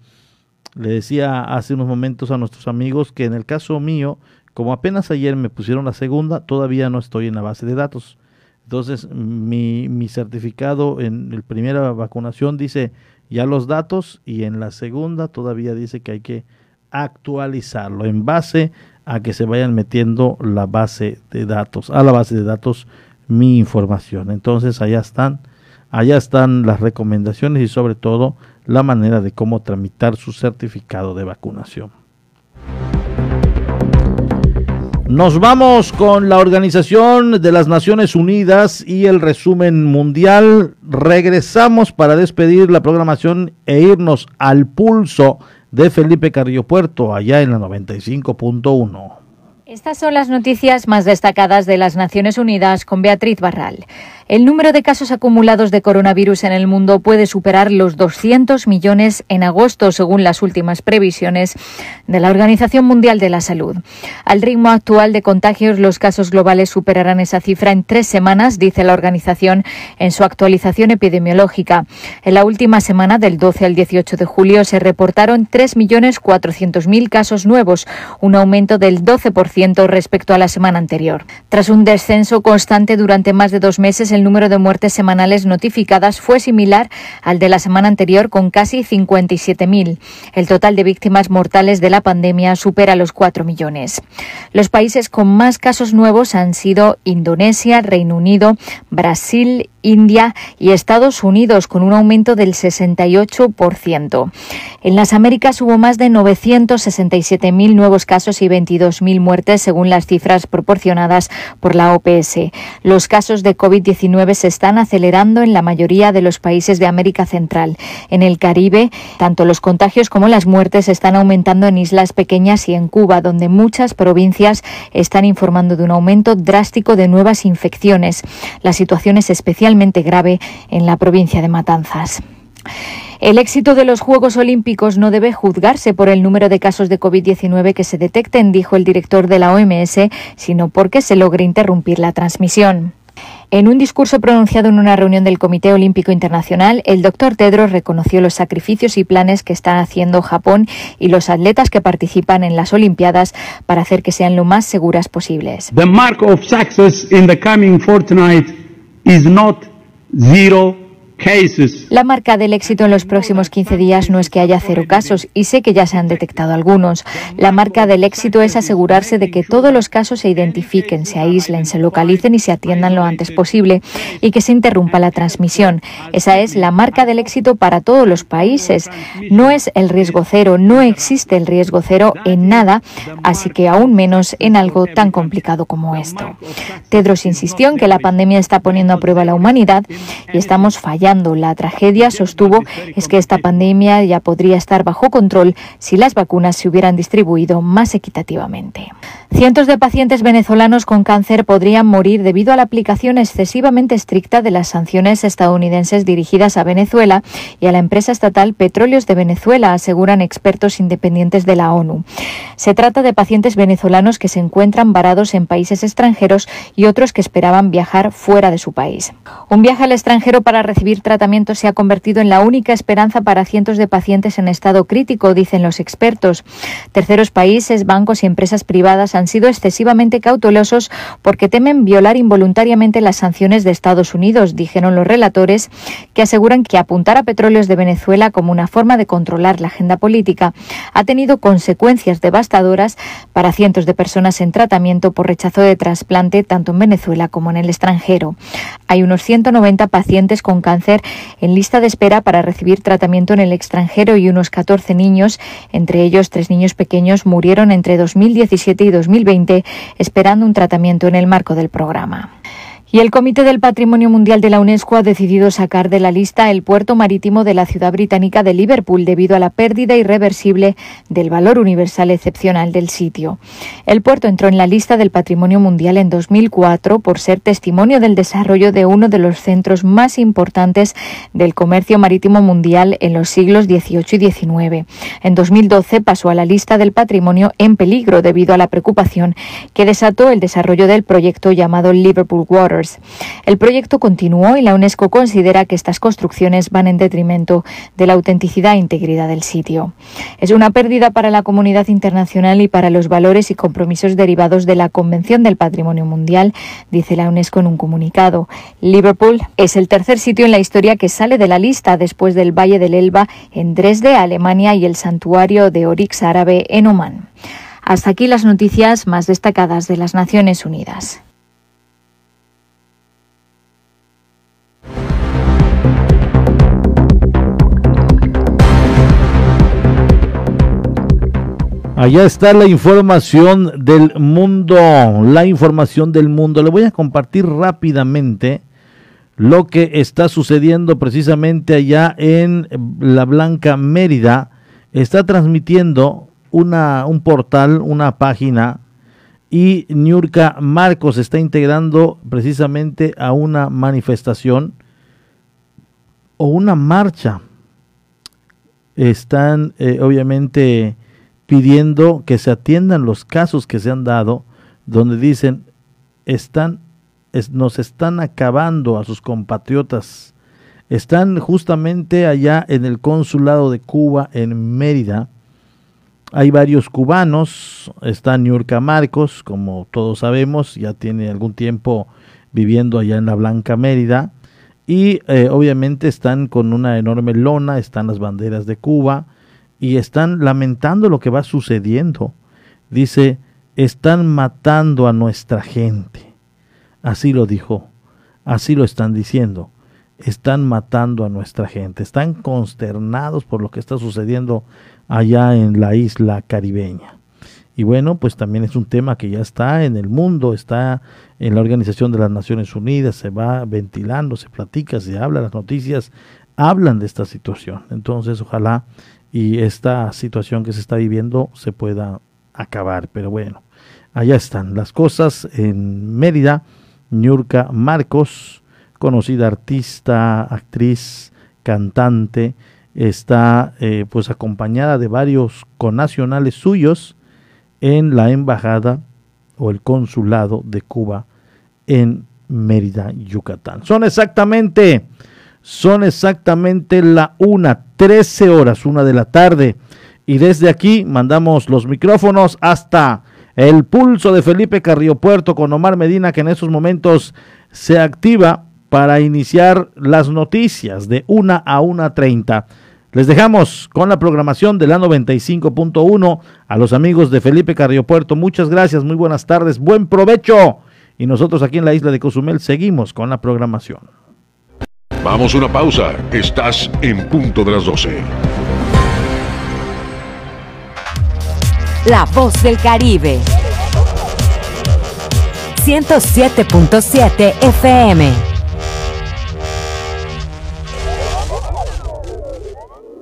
Le decía hace unos momentos a nuestros amigos que en el caso mío, como apenas ayer me pusieron la segunda, todavía no estoy en la base de datos. Entonces mi, mi certificado en la primera vacunación dice ya los datos y en la segunda todavía dice que hay que actualizarlo en base a que se vayan metiendo la base de datos, a la base de datos mi información. Entonces allá están, allá están las recomendaciones y sobre todo la manera de cómo tramitar su certificado de vacunación. Nos vamos con la Organización de las Naciones Unidas y el resumen mundial. Regresamos para despedir la programación e irnos al pulso de Felipe Carrillo Puerto, allá en la 95.1. Estas son las noticias más destacadas de las Naciones Unidas con Beatriz Barral. El número de casos acumulados de coronavirus en el mundo puede superar los 200 millones en agosto, según las últimas previsiones de la Organización Mundial de la Salud. Al ritmo actual de contagios, los casos globales superarán esa cifra en tres semanas, dice la organización en su actualización epidemiológica. En la última semana, del 12 al 18 de julio, se reportaron 3.400.000 casos nuevos, un aumento del 12% respecto a la semana anterior. Tras un descenso constante durante más de dos meses, el número de muertes semanales notificadas fue similar al de la semana anterior, con casi 57.000. El total de víctimas mortales de la pandemia supera los 4 millones. Los países con más casos nuevos han sido Indonesia, Reino Unido, Brasil India y Estados Unidos, con un aumento del 68%. En las Américas hubo más de 967.000 nuevos casos y 22.000 muertes, según las cifras proporcionadas por la OPS. Los casos de COVID-19 se están acelerando en la mayoría de los países de América Central. En el Caribe, tanto los contagios como las muertes están aumentando en islas pequeñas y en Cuba, donde muchas provincias están informando de un aumento drástico de nuevas infecciones. La situación es especialmente grave en la provincia de Matanzas. El éxito de los Juegos Olímpicos no debe juzgarse por el número de casos de COVID-19 que se detecten, dijo el director de la OMS, sino porque se logre interrumpir la transmisión. En un discurso pronunciado en una reunión del Comité Olímpico Internacional, el doctor Tedros reconoció los sacrificios y planes que están haciendo Japón y los atletas que participan en las Olimpiadas para hacer que sean lo más seguras posibles. The mark of success in the coming fortnight is not zero la marca del éxito en los próximos 15 días no es que haya cero casos, y sé que ya se han detectado algunos. La marca del éxito es asegurarse de que todos los casos se identifiquen, se aíslen, se localicen y se atiendan lo antes posible, y que se interrumpa la transmisión. Esa es la marca del éxito para todos los países. No es el riesgo cero, no existe el riesgo cero en nada, así que aún menos en algo tan complicado como esto. Tedros insistió en que la pandemia está poniendo a prueba la humanidad y estamos fallando la tragedia, sostuvo, es que esta pandemia ya podría estar bajo control si las vacunas se hubieran distribuido más equitativamente. Cientos de pacientes venezolanos con cáncer podrían morir debido a la aplicación excesivamente estricta de las sanciones estadounidenses dirigidas a Venezuela y a la empresa estatal Petróleos de Venezuela, aseguran expertos independientes de la ONU. Se trata de pacientes venezolanos que se encuentran varados en países extranjeros y otros que esperaban viajar fuera de su país. Un viaje al extranjero para recibir tratamiento se ha convertido en la única esperanza para cientos de pacientes en estado crítico, dicen los expertos. Terceros países, bancos y empresas privadas han sido excesivamente cautelosos porque temen violar involuntariamente las sanciones de Estados Unidos, dijeron los relatores, que aseguran que apuntar a petróleos de Venezuela como una forma de controlar la agenda política ha tenido consecuencias devastadoras para cientos de personas en tratamiento por rechazo de trasplante tanto en Venezuela como en el extranjero. Hay unos 190 pacientes con cáncer en lista de espera para recibir tratamiento en el extranjero y unos 14 niños, entre ellos tres niños pequeños, murieron entre 2017 y 2020 esperando un tratamiento en el marco del programa. Y el Comité del Patrimonio Mundial de la UNESCO ha decidido sacar de la lista el puerto marítimo de la ciudad británica de Liverpool debido a la pérdida irreversible del valor universal excepcional del sitio. El puerto entró en la lista del Patrimonio Mundial en 2004 por ser testimonio del desarrollo de uno de los centros más importantes del comercio marítimo mundial en los siglos XVIII y XIX. En 2012 pasó a la lista del patrimonio en peligro debido a la preocupación que desató el desarrollo del proyecto llamado Liverpool Water el proyecto continuó y la UNESCO considera que estas construcciones van en detrimento de la autenticidad e integridad del sitio. Es una pérdida para la comunidad internacional y para los valores y compromisos derivados de la Convención del Patrimonio Mundial, dice la UNESCO en un comunicado. Liverpool es el tercer sitio en la historia que sale de la lista después del Valle del Elba en Dresde, Alemania, y el santuario de Orix árabe en Oman. Hasta aquí las noticias más destacadas de las Naciones Unidas. Allá está la información del mundo, la información del mundo. Le voy a compartir rápidamente lo que está sucediendo precisamente allá en La Blanca Mérida. Está transmitiendo una, un portal, una página y Niurka Marcos está integrando precisamente a una manifestación o una marcha. Están eh, obviamente pidiendo que se atiendan los casos que se han dado, donde dicen, están, nos están acabando a sus compatriotas. Están justamente allá en el consulado de Cuba en Mérida. Hay varios cubanos, está Niurka Marcos, como todos sabemos, ya tiene algún tiempo viviendo allá en la Blanca Mérida y eh, obviamente están con una enorme lona, están las banderas de Cuba y están lamentando lo que va sucediendo. Dice, están matando a nuestra gente. Así lo dijo, así lo están diciendo. Están matando a nuestra gente. Están consternados por lo que está sucediendo allá en la isla caribeña. Y bueno, pues también es un tema que ya está en el mundo, está en la Organización de las Naciones Unidas, se va ventilando, se platica, se habla, las noticias hablan de esta situación. Entonces, ojalá y esta situación que se está viviendo se pueda acabar. Pero bueno, allá están las cosas en Mérida. Ñurka Marcos, conocida artista, actriz, cantante, está eh, pues acompañada de varios connacionales suyos en la embajada o el consulado de Cuba en Mérida, Yucatán. Son exactamente, son exactamente la una, 13 horas, una de la tarde. Y desde aquí mandamos los micrófonos hasta el pulso de Felipe Carrillo Puerto con Omar Medina, que en estos momentos se activa para iniciar las noticias de una a una treinta. Les dejamos con la programación de la 95.1 a los amigos de Felipe Carriopuerto. Muchas gracias, muy buenas tardes, buen provecho. Y nosotros aquí en la isla de Cozumel seguimos con la programación. Vamos a una pausa. Estás en punto de las 12. La voz del Caribe. 107.7 FM.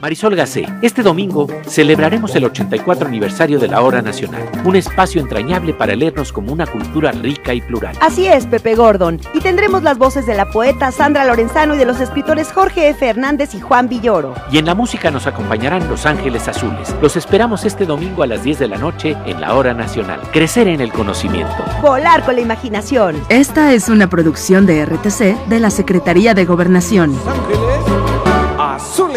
Marisol Gacé, este domingo celebraremos el 84 aniversario de la Hora Nacional, un espacio entrañable para leernos como una cultura rica y plural. Así es, Pepe Gordon, y tendremos las voces de la poeta Sandra Lorenzano y de los escritores Jorge F. Hernández y Juan Villoro. Y en la música nos acompañarán Los Ángeles Azules. Los esperamos este domingo a las 10 de la noche en la Hora Nacional. Crecer en el conocimiento. Volar con la imaginación. Esta es una producción de RTC de la Secretaría de Gobernación. Azules.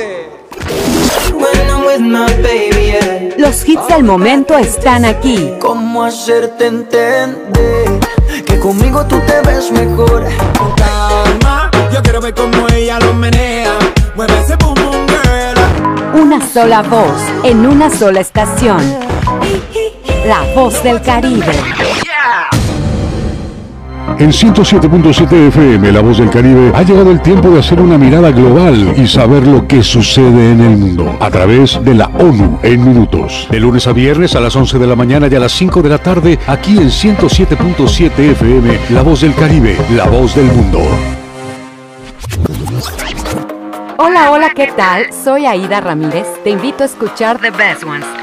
Los hits del momento están aquí. ¿Cómo hacerte entender que conmigo tú te ves mejor? calma, yo quiero ver cómo ella lo menea. Mueve ese boom boom girl. Una sola voz en una sola estación. La voz del Caribe. En 107.7 FM, La Voz del Caribe, ha llegado el tiempo de hacer una mirada global y saber lo que sucede en el mundo a través de la ONU en minutos. De lunes a viernes a las 11 de la mañana y a las 5 de la tarde, aquí en 107.7 FM, La Voz del Caribe, La Voz del Mundo. Hola, hola, ¿qué tal? Soy Aida Ramírez. Te invito a escuchar The Best Ones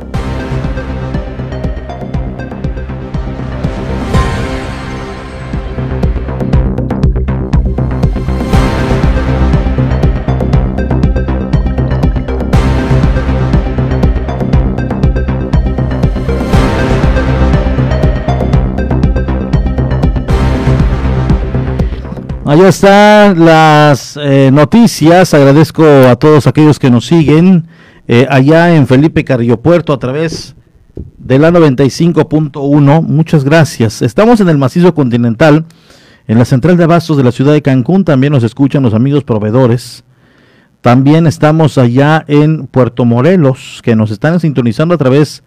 Allá están las eh, noticias. Agradezco a todos aquellos que nos siguen eh, allá en Felipe Carrillo Puerto a través de la 95.1. Muchas gracias. Estamos en el macizo continental En la central de abastos de la ciudad de Cancún también nos escuchan los amigos proveedores. También estamos allá en Puerto Morelos, que nos están sintonizando a través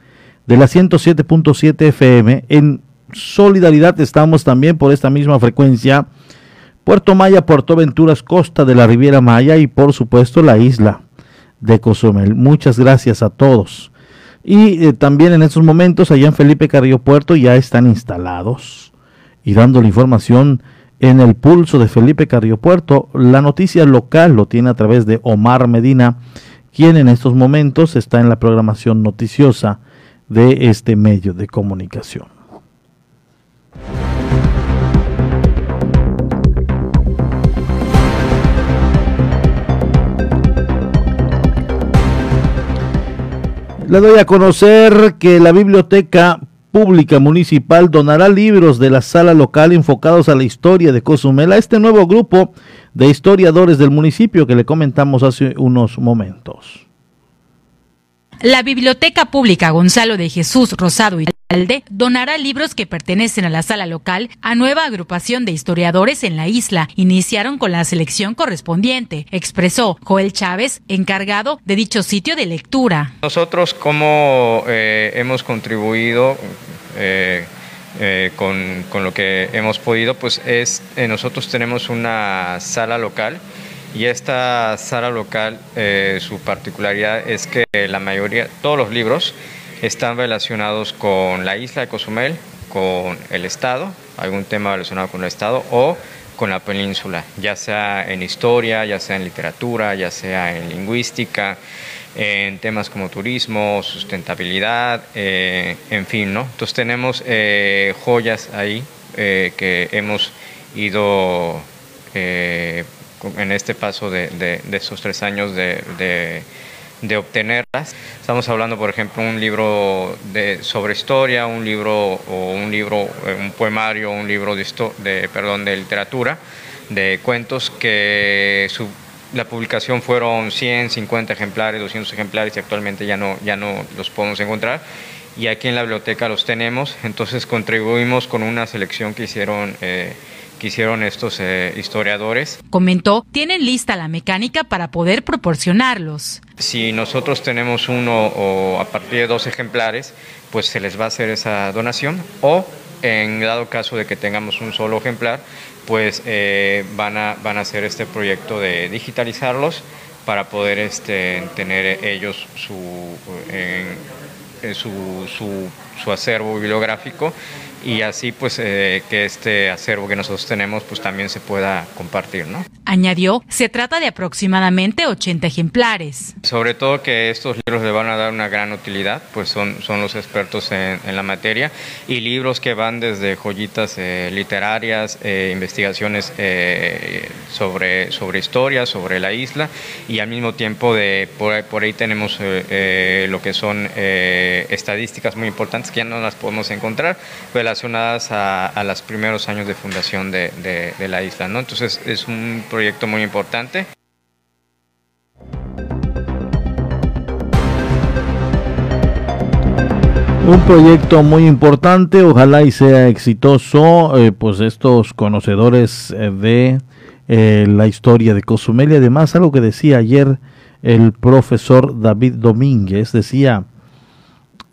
de la 107.7 FM. En solidaridad estamos también por esta misma frecuencia. Puerto Maya, Puerto Venturas, costa de la Riviera Maya y por supuesto la isla de Cozumel. Muchas gracias a todos. Y eh, también en estos momentos allá en Felipe Carrillo Puerto ya están instalados y dando la información en el pulso de Felipe Carrillo Puerto. La noticia local lo tiene a través de Omar Medina, quien en estos momentos está en la programación noticiosa de este medio de comunicación. Le doy a conocer que la Biblioteca Pública Municipal donará libros de la sala local enfocados a la historia de Cozumel a este nuevo grupo de historiadores del municipio que le comentamos hace unos momentos. La Biblioteca Pública Gonzalo de Jesús Rosado y Alde donará libros que pertenecen a la sala local a nueva agrupación de historiadores en la isla. Iniciaron con la selección correspondiente, expresó Joel Chávez, encargado de dicho sitio de lectura. Nosotros como eh, hemos contribuido eh, eh, con, con, lo que hemos podido, pues es, nosotros tenemos una sala local y esta sala local, eh, su particularidad es que la mayoría, todos los libros están relacionados con la isla de Cozumel, con el Estado, algún tema relacionado con el Estado o con la península, ya sea en historia, ya sea en literatura, ya sea en lingüística, en temas como turismo, sustentabilidad, eh, en fin, ¿no? Entonces tenemos eh, joyas ahí que hemos ido en este paso de, de, estos tres años de, de, obtenerlas. Estamos hablando, por ejemplo, un libro de, sobre historia, un libro o un libro, eh, un poemario, un libro de, de, perdón, de literatura, de cuentos que su, la publicación fueron 100, 50 ejemplares, 200 ejemplares y actualmente ya no, ya no los podemos encontrar. Y aquí en la biblioteca los tenemos, entonces contribuimos con una selección que hicieron eh, hicieron estos eh, historiadores. Comentó, tienen lista la mecánica para poder proporcionarlos. Si nosotros tenemos uno o a partir de dos ejemplares, pues se les va a hacer esa donación o en dado caso de que tengamos un solo ejemplar, pues eh, van, a, van a hacer este proyecto de digitalizarlos para poder este, tener ellos su, su, su, su acervo bibliográfico y así pues eh, que este acervo que nosotros tenemos pues también se pueda compartir, ¿no? Añadió, se trata de aproximadamente 80 ejemplares. Sobre todo que estos libros le van a dar una gran utilidad, pues son, son los expertos en, la materia y libros que van desde joyitas eh, literarias, eh, investigaciones sobre, sobre historia, sobre la isla y al mismo tiempo de por, ahí tenemos lo que son estadísticas muy importantes que ya no las podemos encontrar, pero relacionadas a, los primeros años de fundación de, la isla. Entonces es un proyecto muy importante. Un proyecto muy importante, ojalá y sea exitoso, eh, pues estos conocedores eh, de eh, la historia de Cozumel y además algo que decía ayer el profesor David Domínguez, decía,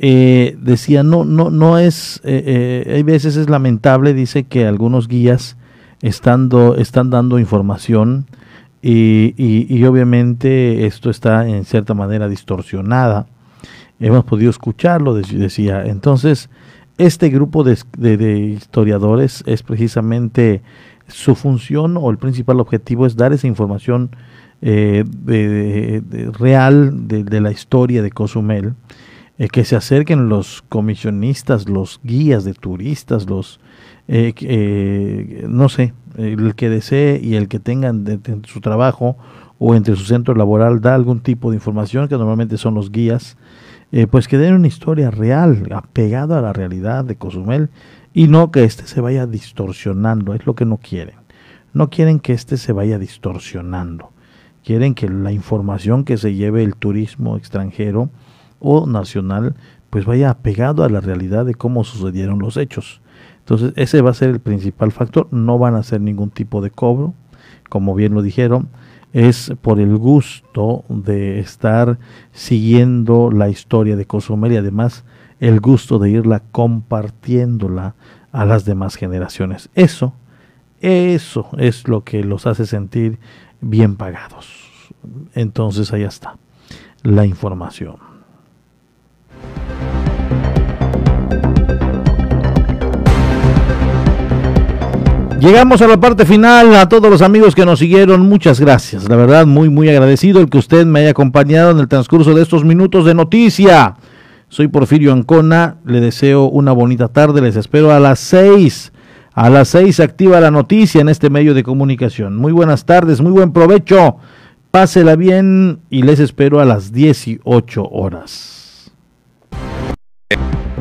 eh, decía, no, no, no es, eh, eh, hay veces es lamentable, dice que algunos guías están, están dando información y, y, obviamente esto está en cierta manera distorsionada. Hemos podido escucharlo, decía. Entonces, este grupo de, de, historiadores es precisamente su función o el principal objetivo es dar esa información de, real de, la historia de Cozumel eh, que se acerquen los comisionistas, los guías de turistas, los, eh, eh, no sé, el que desee y el que tenga en su trabajo o entre su centro laboral da algún tipo de información, que normalmente son los guías, pues que den una historia real, apegada a la realidad de Cozumel y no que éste se vaya distorsionando, es lo que no quieren. No quieren que éste se vaya distorsionando. Quieren que la información que se lleve el turismo extranjero o nacional, pues vaya apegado a la realidad de cómo sucedieron los hechos. Entonces, ese va a ser el principal factor. No van a hacer ningún tipo de cobro, como bien lo dijeron. Es por el gusto de estar siguiendo la historia de Cozumel y además el gusto de irla compartiéndola a las demás generaciones. Eso, eso es lo que los hace sentir bien pagados. Entonces, ahí está la información. Llegamos a la parte final. A todos los amigos que nos siguieron, muchas gracias. La verdad, muy, muy agradecido el que usted me haya acompañado en el transcurso de estos minutos de noticia. Soy Porfirio Ancona. Le deseo una bonita tarde. Les espero a las seis. A las seis activa la noticia en este medio de comunicación. Muy buenas tardes, muy buen provecho. Pásela bien y les espero a las 18 horas.